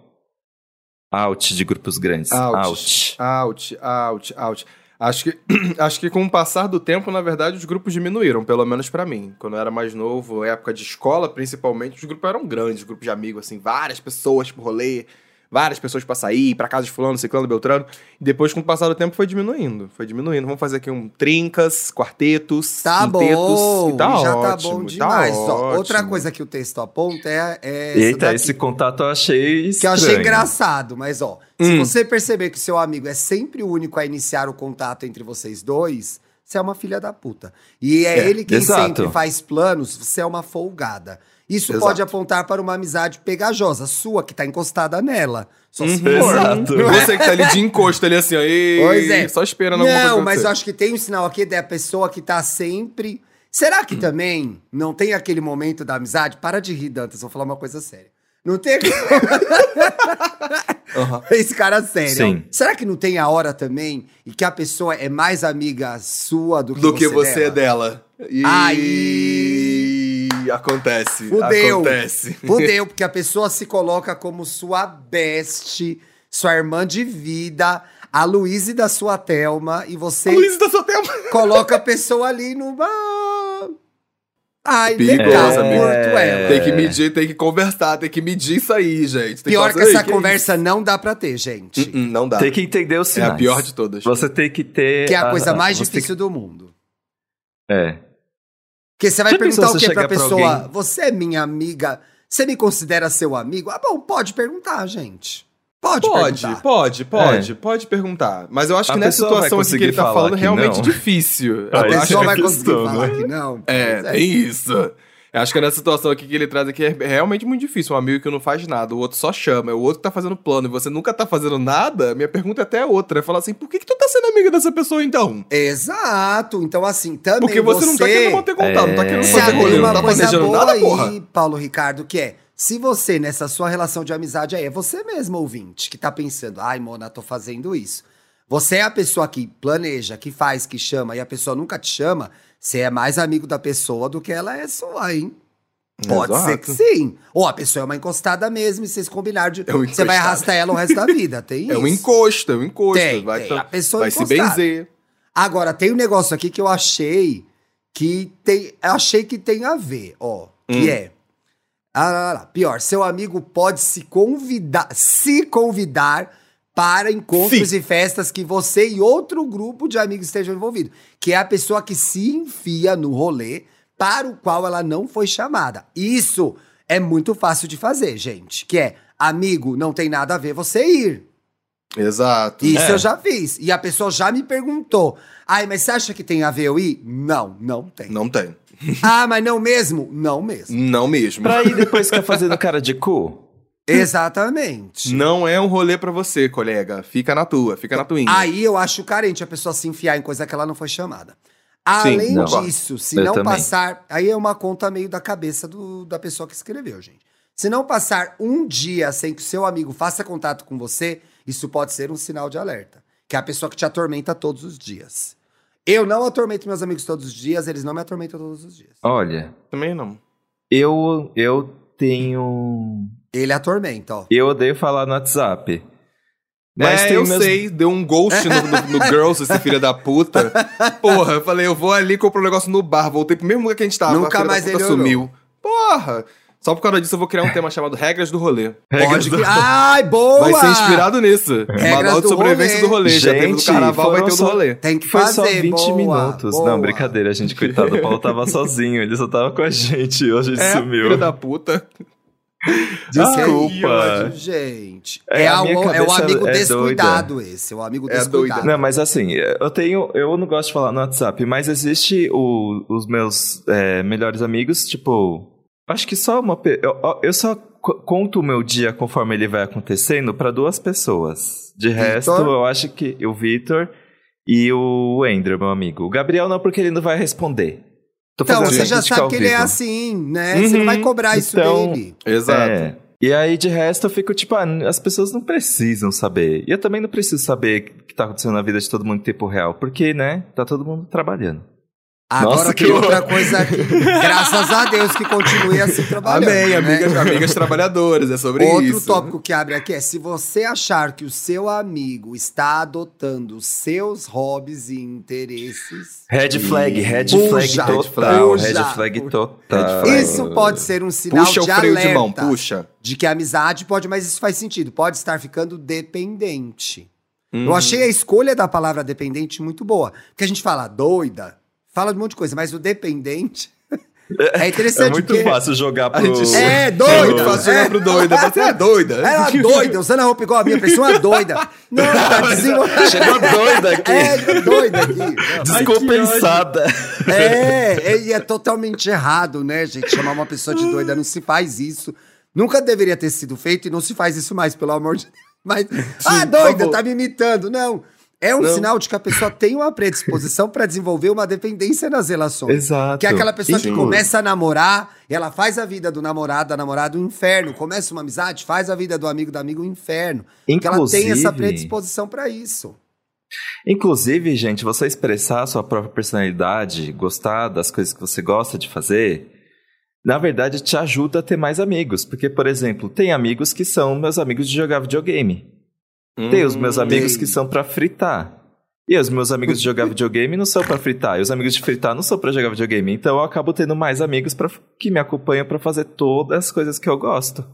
Out de grupos grandes. Out. Out, out, out. out. Acho que, acho que com o passar do tempo, na verdade, os grupos diminuíram, pelo menos para mim. Quando eu era mais novo, época de escola, principalmente, os grupos eram grandes, grupos de amigos, assim, várias pessoas pro rolê, várias pessoas para sair, para casa de fulano, ciclano, beltrano. E depois, com o passar do tempo, foi diminuindo. Foi diminuindo. Vamos fazer aqui um trincas, quartetos, tá bom, tá já ótimo, tá bom demais. Tá Ó, outra coisa que o texto aponta é, é Eita, daqui, esse contato eu achei estranho. Que eu achei engraçado, mas ó, hum. se você perceber que o seu amigo é sempre o único a iniciar o contato entre vocês dois, você é uma filha da puta. E é, é ele quem exato. sempre faz planos, você é uma folgada. Isso Exato. pode apontar para uma amizade pegajosa, sua, que tá encostada nela. Só se for. Exato. Você que tá ali de encosto ali assim, ó. pois é. Só esperando alguma Não, mas eu acho que tem um sinal aqui da pessoa que tá sempre. Será que hum. também não tem aquele momento da amizade? Para de rir, Dantas, vou falar uma coisa séria. Não tem aquele... uhum. Esse cara é sério. Sim. Será que não tem a hora também e que a pessoa é mais amiga sua do que do você, que você dela? é dela? E... Aí acontece. Fudeu. Acontece. Fudeu, porque a pessoa se coloca como sua best, sua irmã de vida, a Luíse da sua Thelma, e você. A Luíse da sua Thelma. Coloca a pessoa ali numa. Ai, Perigosa, legal, é... Tem que medir, tem que conversar, tem que medir isso aí, gente. Tem pior que, que essa que conversa é não dá pra ter, gente. Uh -uh, não dá. Tem que entender o sinais. É a pior de todas. Você tem que ter... Que é a, a coisa mais difícil que... do mundo. É. Porque você vai Já perguntar o quê pra pra pessoa? alguém? Você é minha amiga? Você me considera seu amigo? Ah, bom, pode perguntar, gente. Pode, Pode, perguntar. pode, pode, pode perguntar. Mas eu acho A que nessa situação aqui que ele tá falando é que realmente não. difícil. A acho pessoa é vai a conseguir questão, falar né? que não. É, Pois tem isso. Eu acho que nessa situação aqui que ele traz aqui é realmente muito difícil. Um amigo que não faz nada, o outro só chama, é o outro que tá fazendo plano e você nunca tá fazendo nada. Minha pergunta é até outra. É falar assim, por que, que tu tá sendo amiga dessa pessoa então? Exato. Então, assim, também Porque você, não tá querendo manter contato, não tá querendo É. Se fazer rolê, não tá planejando nada, aí, porra. Paulo Ricardo, que é, se você, nessa sua relação de amizade aí, é você mesmo, ouvinte, que tá pensando, ai, Mona, tô fazendo isso. Você é a pessoa que planeja, que faz, que chama, e a pessoa nunca te chama, você é mais amigo da pessoa do que ela é sua, hein? Pode Exato. ser que sim. Ou a pessoa é uma encostada mesmo e vocês combinaram de. É um você vai arrastar ela o resto da vida. Tem isso. É um encosto, é um encosto. Tem, vai tem. tá- A pessoa vai se encostada. benzer. Agora, tem um negócio aqui que eu achei que tem. Achei que tem a ver, ó. Que Hum. é. Ah, lá, lá. Pior, seu amigo pode se convidar, se convidar para encontros e festas que você e outro grupo de amigos estejam envolvidos. Que é a pessoa que se enfia no rolê para o qual ela não foi chamada. Isso é muito fácil de fazer, gente. Que é, amigo, não tem nada a ver você ir. Exato. Isso É. eu já fiz. E a pessoa já me perguntou. Ai, mas você acha que tem a ver eu ir? Não, não tem. Não tem. Ah, mas não mesmo? Não mesmo. Não mesmo. Pra ir depois ficar fazendo cara de cu? Exatamente. Não é um rolê pra você, colega. Fica na tua, fica na tuinha. Aí eu acho carente a pessoa se enfiar em coisa que ela não foi chamada. Além não. disso, se Eu não também. passar. Aí é uma conta meio da cabeça do- da pessoa que escreveu, gente. Se não passar um dia sem que o seu amigo faça contato com você, isso pode ser um sinal de alerta. Que é a pessoa que te atormenta todos os dias. Eu não atormento meus amigos todos os dias, eles não me atormentam todos os dias. Olha, Também não. eu, eu tenho. Ele atormenta, ó. Eu odeio falar no WhatsApp. Mas tem É, eu meus- sei, deu um ghost no, no, no Girls, esse filho da puta. Porra, eu falei, eu vou ali, compro um negócio no bar, voltei pro mesmo lugar que a gente tava. Nunca a mais ele sumiu. Porra! Só por causa disso eu vou criar um tema chamado Regras do Rolê. Pode que... Ai, boa! Vai ser inspirado nisso. Regras Manual de do sobrevivência rolê. do rolê. Já teve do Gente, carnaval, vai ter o do rolê. Tem que Foi fazer, só 20 boa, minutos. boa. Não, brincadeira, gente. Coitado, o Paulo tava sozinho. Ele só tava com a gente. Hoje ele É, sumiu. filho da puta. Desculpa. Ódio, gente. É, É, a a- minha é o amigo é descuidado esse. É o amigo É descuidado. Não, mas assim, eu tenho. Eu não gosto de falar no WhatsApp, mas existe o- os meus é, melhores amigos, tipo. Acho que só uma. Eu, eu só co- conto o meu dia conforme ele vai acontecendo pra duas pessoas. De resto, eu acho que o Vitor e o Andrew, meu amigo. O Gabriel não, porque ele não vai responder. Tô Então, você já sabe que ele é assim, né? Você não Uhum. vai cobrar isso Então, dele. Exato. É. E aí, de resto, eu fico tipo, ah, as pessoas não precisam saber. E eu também não preciso saber o que tá acontecendo na vida de todo mundo em tempo real, porque, né, tá todo mundo trabalhando. Agora Nossa, tem outra horror. coisa aqui. Graças a Deus que continue assim trabalhando. Amém, né? amigas, amigas trabalhadoras, é sobre Outro isso. tópico que abre aqui é: se você achar que o seu amigo está adotando seus hobbies e interesses, Red flag, red Puxa, flag total, flag. red Puxa. flag Red total. isso pode ser um sinal Puxa o de freio alerta de mão, puxa. de que a amizade pode, mas isso faz sentido, pode estar ficando dependente. Uhum. Eu achei a escolha da palavra dependente muito boa. Porque a gente fala doida, fala de um monte de coisa, mas o dependente é interessante. É muito porque fácil jogar pro... Gente- É, É doida. muito fácil jogar pro doida. Você é doida. Ela doida, usando a roupa igual a minha, parecia uma doida. Não, tá desenvolvendo. Chegou doida aqui. É, doida aqui. Não. Descompensada. É, é, e é totalmente errado, né, gente? Chamar uma pessoa de doida, não se faz isso. Nunca deveria ter sido feito e não se faz isso mais, pelo amor de Deus. Mas, ah, doida, tá me imitando. Não. É um Não. sinal de que a pessoa tem uma predisposição pra desenvolver uma dependência nas relações. Exato. Que é aquela pessoa Sim. que começa a namorar, ela faz a vida do namorado, da namorada um inferno. Começa uma amizade, faz a vida do amigo, da amigo um inferno. Que ela tem essa predisposição pra isso. Inclusive, gente, você expressar a sua própria personalidade, gostar das coisas que você gosta de fazer, na verdade te ajuda a ter mais amigos. Porque, por exemplo, tem amigos que são meus amigos de jogar videogame. Tem os meus Hum, amigos tem. que são pra fritar. E os meus amigos de jogar videogame não são pra fritar. E os amigos de fritar não são pra jogar videogame. Então eu acabo tendo mais amigos pra, que me acompanham pra fazer todas as coisas que eu gosto.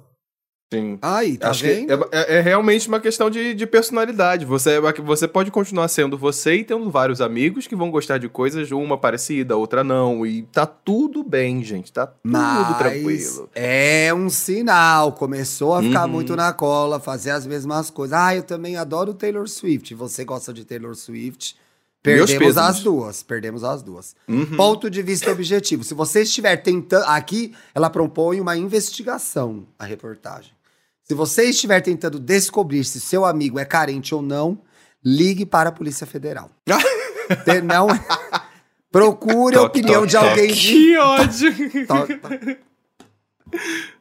Sim. Aí, tá Acho vendo? que é, é- é realmente uma questão de, de personalidade. Você, é você pode continuar sendo você e tendo vários amigos que vão gostar de coisas, uma parecida, outra não. E tá tudo bem, gente. Tá tudo Mas tranquilo. É um sinal. Começou a ficar Uhum. muito na cola, fazer as mesmas coisas. Ah, eu também adoro Taylor Swift. Você gosta de Taylor Swift? Perdemos as duas. Perdemos as duas. Uhum. Ponto de vista objetivo. Se você estiver tentando. Aqui, ela propõe uma investigação, a reportagem. Se você estiver tentando descobrir se seu amigo é carente ou não, ligue para a Polícia Federal. Não. Procure a opinião toque, de alguém toque. Que ódio! Toque, toque.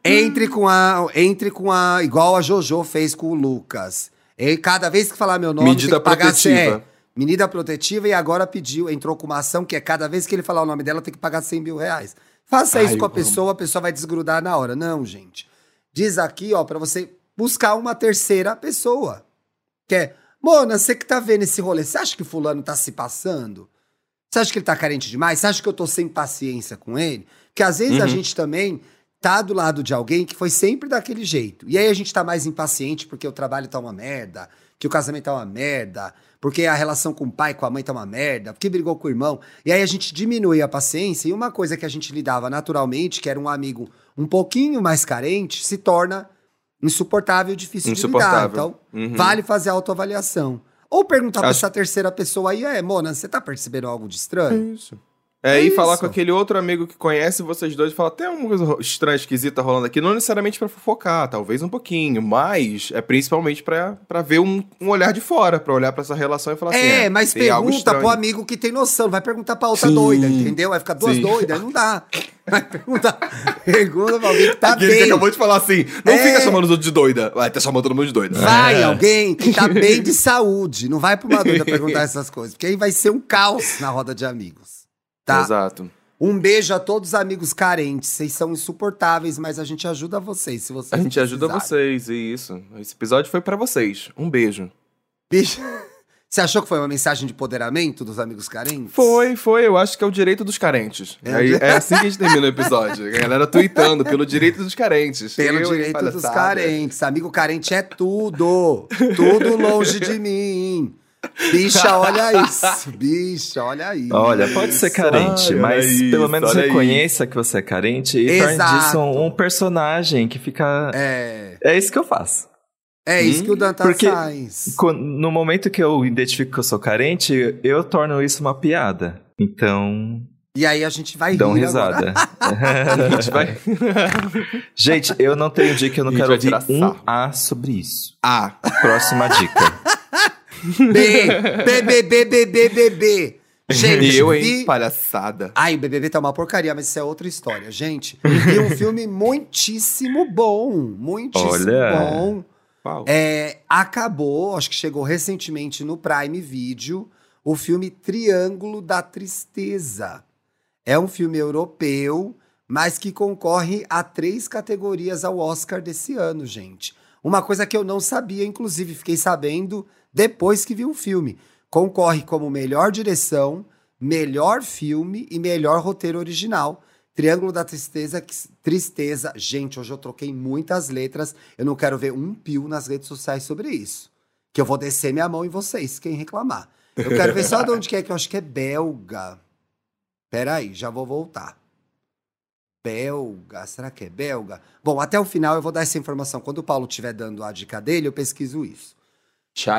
Entre com a. Entre com a. Igual a JoJo fez com o Lucas. E cada vez que falar meu nome, Medida tem que pagar protetiva. é, medida protetiva e agora pediu, entrou com uma ação que é cada vez que ele falar o nome dela, tem que pagar 100 mil reais. Faça Ai, isso com a eu amo. pessoa, a pessoa vai desgrudar na hora. Não, gente. Diz aqui, ó, pra você buscar uma terceira pessoa. Que é, Mona, você que tá vendo esse rolê, você acha que fulano tá se passando? Você acha que ele tá carente demais? Você acha que eu tô sem paciência com ele? Porque às vezes a Uhum. gente também tá do lado de alguém que foi sempre daquele jeito. E aí a gente tá mais impaciente porque o trabalho tá uma merda, que o casamento tá uma merda, porque a relação com o pai, com a mãe tá uma merda, porque brigou com o irmão. E aí a gente diminui a paciência e uma coisa que a gente lidava naturalmente, que era um amigo um pouquinho mais carente, se torna insuportável e difícil de lidar. Insuportável. Então, Uhum. vale fazer autoavaliação. Ou perguntar pra Acho- essa terceira pessoa aí, é, Mona, você tá percebendo algo de estranho? Isso. É, É e falar isso. com aquele outro amigo que conhece vocês dois e falar, tem alguma coisa estranha, esquisita rolando aqui, não necessariamente pra fofocar, talvez um pouquinho, mas é principalmente pra pra ver um, um olhar de fora, pra olhar pra essa relação e falar assim, É, mas tem algo pergunta pro amigo que tem noção. Vai perguntar pra outra Sim. doida, entendeu? Vai ficar duas Sim. doidas, não dá. Vai perguntar. Pergunta pra alguém que tá Aquele que bem. acabou de falar assim, não É. fica chamando os outros de doida, vai tá chamando todo mundo de doida. Vai É. alguém que tá bem de saúde. Não vai pra uma doida perguntar essas coisas. Porque aí vai ser um caos na roda de amigos. Tá? Exato. Um beijo a todos os amigos carentes. Vocês são insuportáveis, mas a gente ajuda vocês. Se vocês A gente ajuda vocês, e isso. Esse episódio foi pra vocês. Um beijo. Beijo. Você achou que foi uma mensagem de empoderamento dos amigos carentes? Foi, foi. Eu acho que é o direito dos carentes. É É, é assim que a gente termina o episódio. A galera tweetando pelo direito dos carentes. Pelo Eu, direito dos carentes. Amigo carente é tudo. Tudo longe de mim. Bicha, olha isso. Bicha, olha isso. Olha, pode ser carente, olha mas isso, pelo menos reconheça que você é carente e torne disso um, personagem que fica. É, É isso que eu faço. é isso Hum, que o Dantas porque- faz. No momento que eu identifico que eu sou carente, eu torno isso uma piada. Então, E aí a gente vai dão risada. A gente vai. Gente, eu não tenho dia que eu não A quero ouvir um. A sobre isso. Ah, Próxima dica. B, B, B, B, B, B, B, B. Gente, eu, hein? vi... Palhaçada. Ai, o BBB tá uma porcaria, mas isso é outra história. Gente, vi um filme muitíssimo bom. Muitíssimo Olha. bom. É, acabou, acho que chegou recentemente no Prime Video, o filme Triângulo da Tristeza. É um filme europeu, mas que concorre a três categorias ao Oscar desse ano, gente. Uma coisa que eu não sabia, inclusive fiquei sabendo depois que vi o filme. Concorre como melhor direção, melhor filme e melhor roteiro original. Triângulo da Tristeza, que- Tristeza. Gente, hoje eu troquei muitas letras. Eu não quero ver um pio nas redes sociais sobre isso. Que eu vou descer minha mão em vocês, quem reclamar. Eu quero ver só de onde que é, que eu acho que é belga. Peraí, já vou voltar. Belga, será que é belga? Bom, até o final eu vou dar essa informação. Quando o Paulo estiver dando a dica dele, eu pesquiso isso.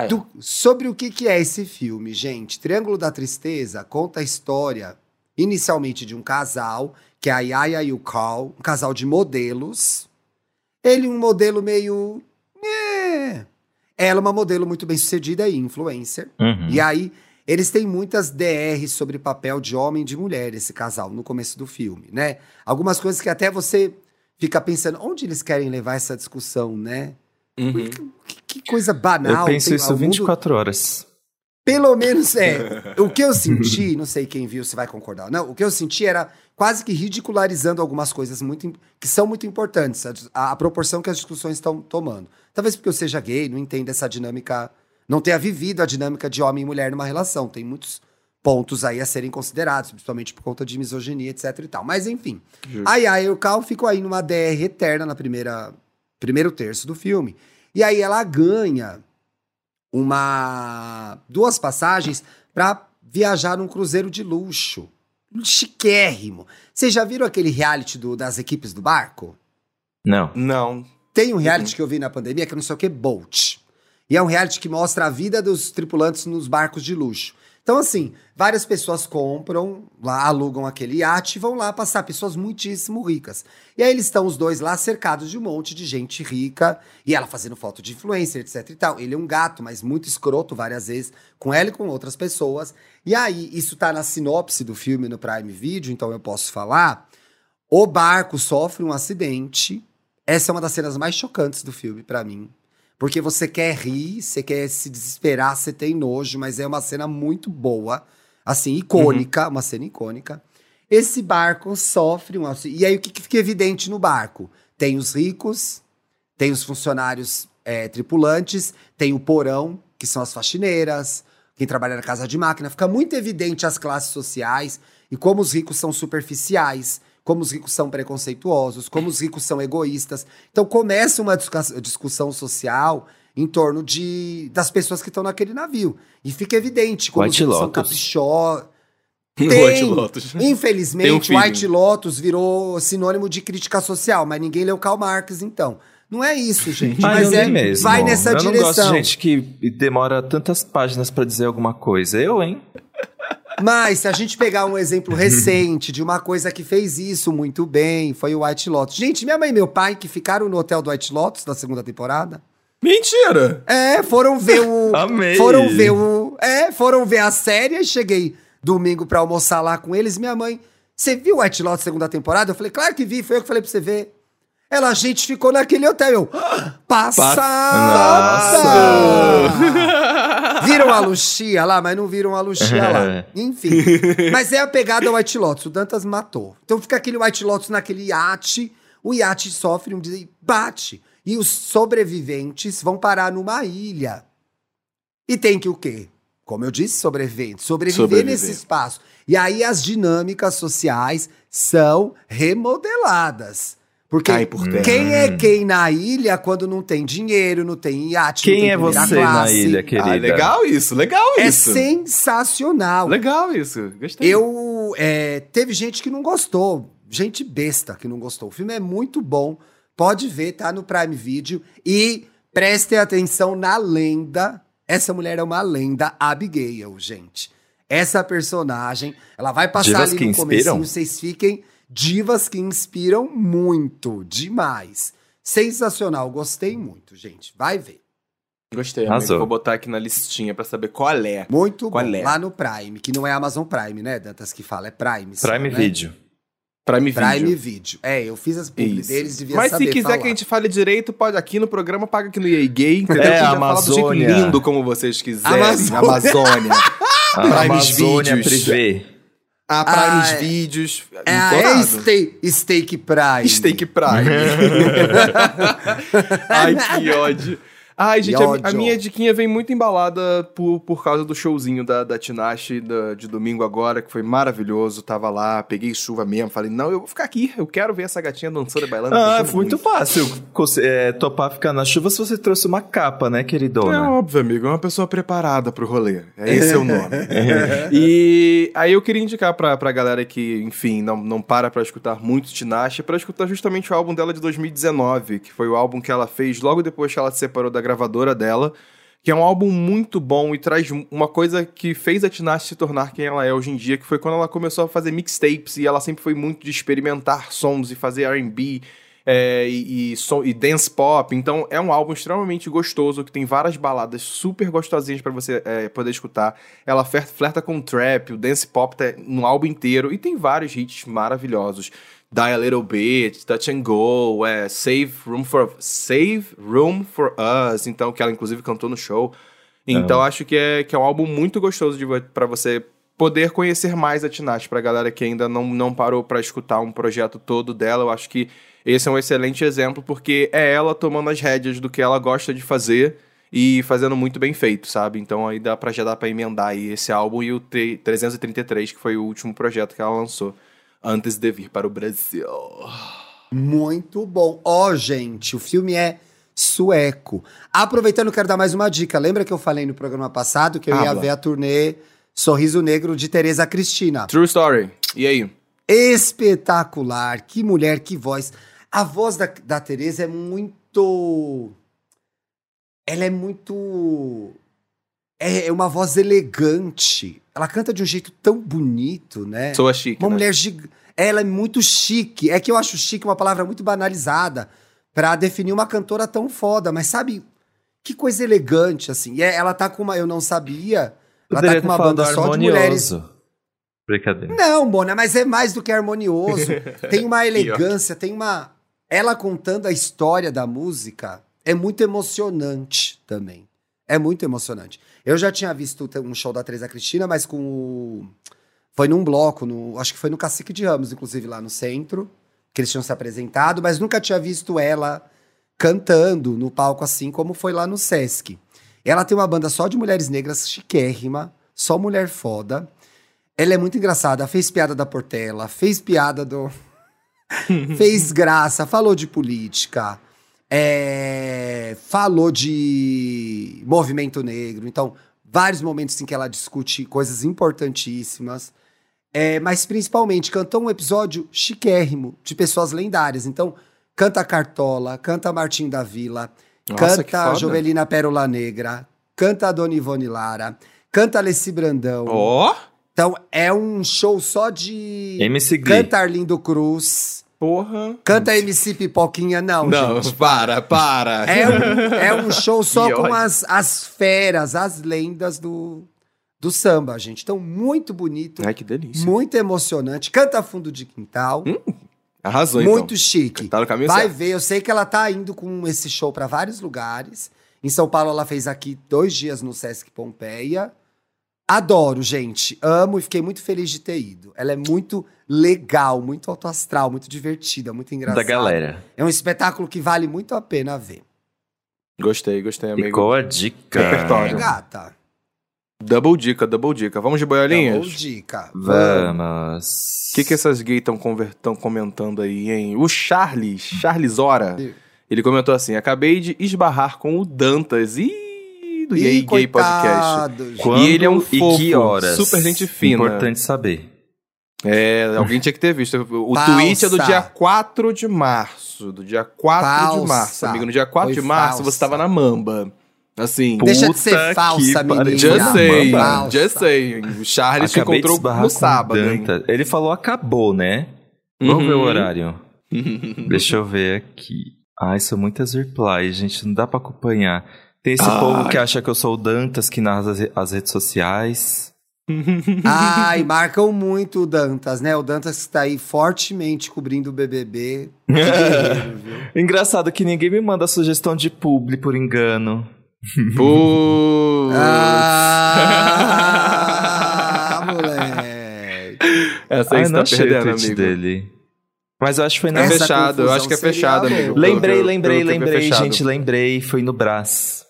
Do- sobre o que, que é esse filme, gente? Triângulo da Tristeza conta a história, inicialmente, de um casal, que é a Yaya e o Carl, um casal de modelos. Ele um modelo meio... É. Ela uma modelo muito bem sucedida e influencer. Uhum. E aí, eles têm muitas DRs sobre papel de homem e de mulher, esse casal, no começo do filme, né? Algumas coisas que até você fica pensando, onde eles querem levar essa discussão, né? Uhum. Que, que coisa banal. eu penso isso mundo- 24 horas. Pelo menos é. O que eu senti, não sei quem viu se vai concordar ou não, o que eu senti era quase que ridicularizando algumas coisas muito, que são muito importantes, a, a proporção que as discussões estão tomando. Talvez porque eu seja gay, não entenda essa dinâmica, não tenha vivido a dinâmica de homem e mulher numa relação. Tem muitos pontos aí a serem considerados, principalmente por conta de misoginia, etc e tal. Mas enfim. Justo. Aí, aí o Cal ficou aí numa DR eterna na primeira primeiro terço do filme. E aí ela ganha uma duas passagens para viajar num cruzeiro de luxo. Chiquérrimo. Vocês já viram aquele reality do- das equipes do barco? Não. Não. Tem um reality que eu vi na pandemia que é não sei o que, Bolt. E é um reality que mostra a vida dos tripulantes nos barcos de luxo. Então, assim, várias pessoas compram, lá alugam aquele iate e vão lá passar, pessoas muitíssimo ricas. E aí eles estão os dois lá cercados de um monte de gente rica, e ela fazendo foto de influencer, etc e tal. Ele é um gato, mas muito escroto várias vezes, com ela e com outras pessoas. E aí, isso tá na sinopse do filme no Prime Video, então eu posso falar. O barco sofre um acidente. Essa é uma das cenas mais chocantes do filme pra mim. Porque você quer rir, você quer se desesperar, você tem nojo, mas é uma cena muito boa. Assim, icônica, uma cena icônica. Esse barco sofre um. E aí, o que, que fica evidente no barco? Tem os ricos, tem os funcionários é, tripulantes, tem o porão, que são as faxineiras, quem trabalha na casa de máquina. Fica muito evidente as classes sociais e como os ricos são superficiais, como os ricos são preconceituosos, como os ricos são egoístas. Então começa uma discuss- discussão social em torno de das pessoas que estão naquele navio. E fica evidente como White os ricos são Lotus. caprichosos. White Lotus. Tem um Infelizmente. White Lotus virou sinônimo de crítica social, mas ninguém leu Karl Marx, então. Não é isso, gente. Mas é, tem mesmo. vai nessa eu direção. não gosto de gente que demora tantas páginas pra dizer alguma coisa. Eu, hein? Mas se a gente pegar um exemplo recente de uma coisa que fez isso muito bem, foi o White Lotus. Gente, minha mãe e meu pai que ficaram no hotel do White Lotus na segunda temporada. Mentira! É, foram ver o. Amei. Foram ver o. É, foram ver a série e cheguei domingo pra almoçar lá com eles. Minha mãe, você viu White Lotus segunda temporada? Eu falei, claro que vi, foi eu que falei pra você ver. Ela, a gente ficou naquele hotel. Eu, "Ah, passada! Viram a Luxia lá, mas não viram a Luxia lá. Enfim. Mas é a pegada White Lotus. O Dantas matou. Então fica aquele White Lotus naquele iate. O iate sofre um e bate. E os sobreviventes vão parar numa ilha. E tem que o quê? Como eu disse, sobrevivente. Sobreviver, Sobreviver. nesse espaço. E aí as dinâmicas sociais são remodeladas. Porque Cai por terra. quem é quem na ilha quando não tem dinheiro, não tem iate, não Quem tem é você na classe? ilha, querida? Ah, legal isso, legal É isso. sensacional. Legal isso, gostei. Eu é, teve gente que não gostou, gente besta que não gostou. O filme é muito bom, pode ver, tá no Prime Video e prestem atenção na lenda. Essa mulher é uma lenda, Abigail, gente. Essa personagem, ela vai passar Divas ali que no comecinho, vocês fiquem divas que inspiram muito, demais. Sensacional, gostei muito, gente. Vai ver. Gostei. Arrasou. Vou botar aqui na listinha pra saber qual é. Muito Qual bom. é? Lá no Prime, que não é Amazon Prime, né, Dantas que fala, é Prime. só, Prime né? Video. Prime, Prime Video. Video. É, eu fiz as publi Isso. deles, devia Mas saber se quiser falar. que a gente fale direito, pode aqui no programa, paga aqui no EA Gay, entendeu? É, Amazônia. lindo como vocês quiserem. Amazônia. Amazônia. A Primes Amazônia Vídeos. Privé. A Primes Ah, é. Vídeos. É, é steak, steak Prime. Steak Prime. Ai, que ódio. Ai, gente, a, a minha diquinha vem muito embalada por, por causa do showzinho da, da Tinashe da- de domingo agora, que foi maravilhoso. Tava lá, peguei chuva mesmo. Falei, não, eu vou ficar aqui. Eu quero ver essa gatinha dançando e bailando. Ah, foi muito fácil é, topar ficar na chuva se você trouxe uma capa, né, É queridona? óbvio, amigo. É uma pessoa preparada pro rolê. É esse é o nome. e aí eu queria indicar pra, pra galera que, enfim, não, não para pra escutar muito Tinashe, pra escutar justamente o álbum dela de 2019, que foi o álbum que ela fez logo depois que ela se separou da gravadora dela. Que é um álbum muito bom e traz uma coisa que fez a Tinashe se tornar quem ela é hoje em dia, que foi quando ela começou a fazer mixtapes e ela sempre foi muito de experimentar sons e fazer R&B é, e, e, e dance pop. Então é um álbum extremamente gostoso, que tem várias baladas super gostosinhas pra você é, poder escutar. Ela fler- flerta com o trap, o dance pop tá no álbum inteiro e tem vários hits maravilhosos. Die a Little Bit, Touch and Go, é, Save Room for Save Room for Us, então que ela inclusive cantou no show. Então acho que é, que é um álbum muito gostoso pra você poder conhecer mais a Tinashe, pra galera que ainda não, não parou pra escutar um projeto todo dela. Eu acho que esse é um excelente exemplo, porque é ela tomando as rédeas do que ela gosta de fazer e fazendo muito bem feito, sabe? Então aí dá pra, já dá pra emendar aí esse álbum e o T- 333, que foi o último projeto que ela lançou antes de vir para o Brasil. Muito bom. Ó, gente, o filme é sueco. Aproveitando, quero dar mais uma dica. Lembra que eu falei no programa passado que eu ia Habla. ver a turnê Sorriso Negro de Tereza Cristina? True story. E aí? Espetacular. Que mulher, que voz. A voz da, da Tereza é muito. Ela é muito. É é uma voz elegante. Ela canta de um jeito tão bonito, né? Sou a chique, Uma né? mulher gigante. Ela é muito chique. É que eu acho chique uma palavra muito banalizada pra definir uma cantora tão foda. Mas sabe, que coisa elegante, assim. E é- ela tá com uma. Eu não sabia. Ela tá com uma banda só de mulheres. harmonioso. Brincadeira. Não, Mona, mas é mais do que harmonioso. Tem uma elegância, tem uma. Ela contando a história da música é muito emocionante também. É muito emocionante. Eu já tinha visto um show da Teresa Cristina, mas com o. Foi num bloco, no... acho que foi no Cacique de Ramos, inclusive, lá no centro, que eles tinham se apresentado, mas nunca tinha visto ela cantando no palco assim como foi lá no Sesc. Ela tem uma banda só de mulheres negras, chiquérrima, só mulher foda. Ela é muito engraçada, fez piada da Portela, fez piada do. fez graça, falou de política, é, falou de movimento negro. Então, vários momentos em que ela discute coisas importantíssimas. É, mas principalmente cantou um episódio chiquérrimo de pessoas lendárias. Então, canta Cartola, canta Martim da Vila, Nossa, canta. Jovelina Pérola Negra, canta Dona Ivone Lara, canta Alessi Brandão. Ó! Então, é um show só de. MC Glee. Canta Arlindo Cruz, Porra. canta MC Pipoquinha, não, Não, gente. para, para. É um, é um show só Que com as, as feras, as lendas do, do samba, gente. Então, muito bonito, Ai, que delícia. muito emocionante. Canta fundo de quintal, Arrasou, muito então. chique. Tá no caminho Vai certo. ver, eu sei que ela tá indo com esse show pra vários lugares. Em São Paulo, ela fez aqui dois dias no Sesc Pompeia. Adoro, gente. Amo e fiquei muito feliz de ter ido. Ela é muito legal, muito autoastral, muito divertida, muito engraçada. Da galera. É um espetáculo que vale muito a pena ver. Gostei, gostei, amigo. Ficou a dica. Repertório. Gata, Double dica, double dica. Vamos de boiolinhas? boa dica. Vamos. O que, que essas gays estão comentando aí, hein? O Charles, Charles Ora, Ih. ele comentou assim: acabei de esbarrar com o Dantas e do Yay Ih, Gay Podcast. Quando E ele é um e fofo, que horas? super gente fina. Importante saber. É, alguém tinha que ter visto. O Falsa. tweet é do dia 4 de março. Do dia 4 de Falsa. março, amigo. No dia 4 Foi de março falsa. você tava na mamba. Assim. Deixa de ser falsa, menina. Say, Falsa. just say. O Charles te Acabei de encontrou no sábado. Ele falou acabou, né? Vamos ver o Uhum. horário. Deixa eu ver aqui. Ai, são muitas replies, gente. Não dá pra acompanhar. Tem esse Ai. povo que acha que eu sou o Dantas, que narra as, as redes sociais. Ai, marcam muito o Dantas, né? O Dantas está aí fortemente cobrindo o BBB. Que guerreiro, viu? Engraçado que ninguém me manda sugestão de publi por engano. Putz. Ah, moleque. Essa aí Ai, você não tá achei perdendo, amigo. dele. Mas eu acho que foi na... É fechado, eu acho que é fechado, amigo. Lembrei, lembrei, é lembrei, gente, lembrei. Foi no Brás.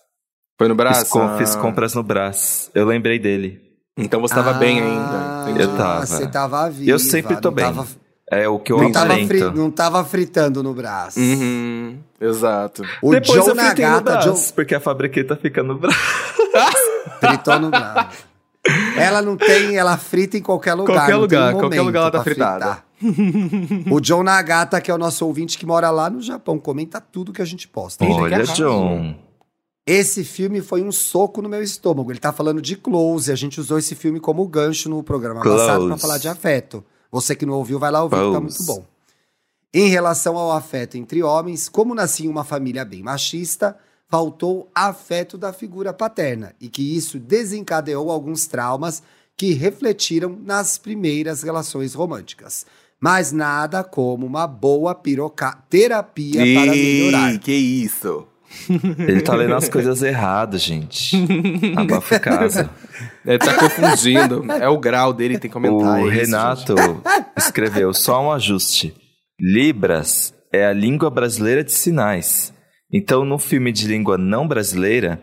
Foi no braço? Fiz, Ah. fiz compras no Brás. Eu lembrei dele. Então você tava bem Ah, ainda. entendi. Eu tava. Você tava vivo. Eu sempre tô bem. Tava, É o que eu não, tava fri- não tava fritando no braço. Uhum, exato. O Depois Joe eu fritei no Nagata, Brás, Joe, porque a fabriqueta fica no Brás. fritou no braço. Ela não tem, ela frita em qualquer lugar. Qualquer lugar, um qualquer lugar ela tá fritada. fritar. o John Nagata, que é o nosso ouvinte que mora lá no Japão, comenta tudo que a gente posta. Olha. John. Esse filme foi um soco no meu estômago. Ele tá falando de Close. A gente usou esse filme como gancho no programa passado Close. pra falar de afeto. Você que não ouviu, vai lá ouvir, tá Close. muito bom. Em relação ao afeto entre homens, como nasci em uma família bem machista, faltou afeto da figura paterna e que isso desencadeou alguns traumas que refletiram nas primeiras relações românticas. Mas nada como uma boa piroca terapia para melhorar. que isso? Ele tá lendo as coisas erradas, gente. Abafa o caso. Ele tá confundindo. é o grau dele, tem que aumentar O isso, Renato escreveu só um ajuste. Libras é a língua brasileira de sinais. Então, no filme de língua não brasileira,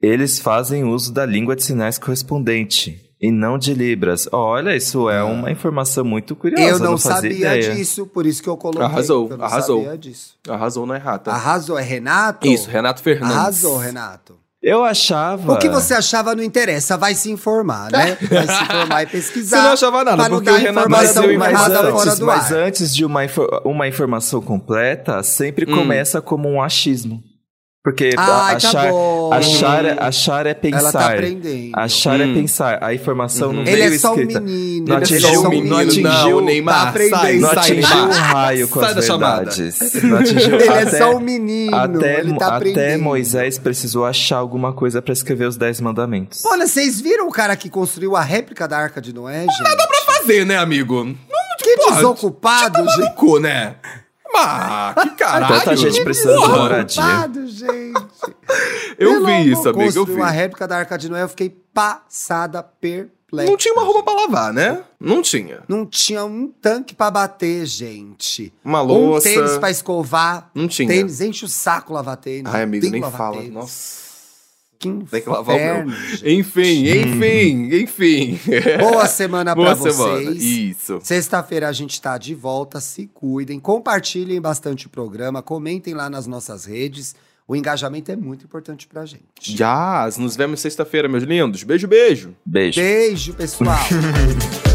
eles fazem uso da língua de sinais correspondente. E não de libras. Olha, isso é uma informação muito curiosa. eu não, fazia sabia ideia. disso, por isso que eu coloquei. Arrasou, eu não arrasou. sabia disso. Arrasou na errata. Arrasou, é Renato? Isso, Renato Fernandes. Arrasou, Renato. Eu achava. O que você achava não interessa, vai se informar, né? Vai se informar e pesquisar. Você não achava nada, não porque o Renato informação Brasil mas, errada fora antes, do mas ar. antes de uma, info- uma informação completa, sempre Hum. começa como um achismo. Porque Ai, a- tá achar, bom. achar, achar é pensar. Ela tá aprendendo. Achar é Hum. pensar. A informação não Ele veio é só um escrita. menino. Não ele é atingiu só o um menino, menino. atingiu- não, Neymar, tá sai, Não sai, atingiu o Neymar. raio com Sai as verdades. Não atingiu Ele é até, só um menino. até, ele tá até. Moisés precisou achar alguma coisa pra escrever os Dez Mandamentos. Olha, vocês viram o cara que construiu a réplica da Arca de Noé, gente? Nada pra Fazer, né, amigo? Não, Que porra, desocupado, gente. Maluco, né? Mas, que caralho. Tanta gente precisando de moradia. Gente. Eu Pelo vi isso, amigo, eu vi. a réplica da Arca de Noé, eu fiquei passada, perplexa. Não tinha uma roupa pra lavar, né? Não tinha. Não tinha um tanque pra bater, gente. Uma Um louça. tênis pra escovar. Não tinha. Tênis, enche o saco lavar tênis. Ai, amigo, nem fala. tênis. Nossa. Que Tem que lavar o meu. Enfim, enfim, enfim. Boa semana Boa pra semana. vocês. Isso. Sexta-feira a gente tá de volta, se cuidem, compartilhem bastante o programa, comentem lá nas nossas redes. O engajamento é muito importante pra gente. Jazz, nos vemos sexta-feira, meus lindos. Beijo, beijo. Beijo. Beijo, pessoal.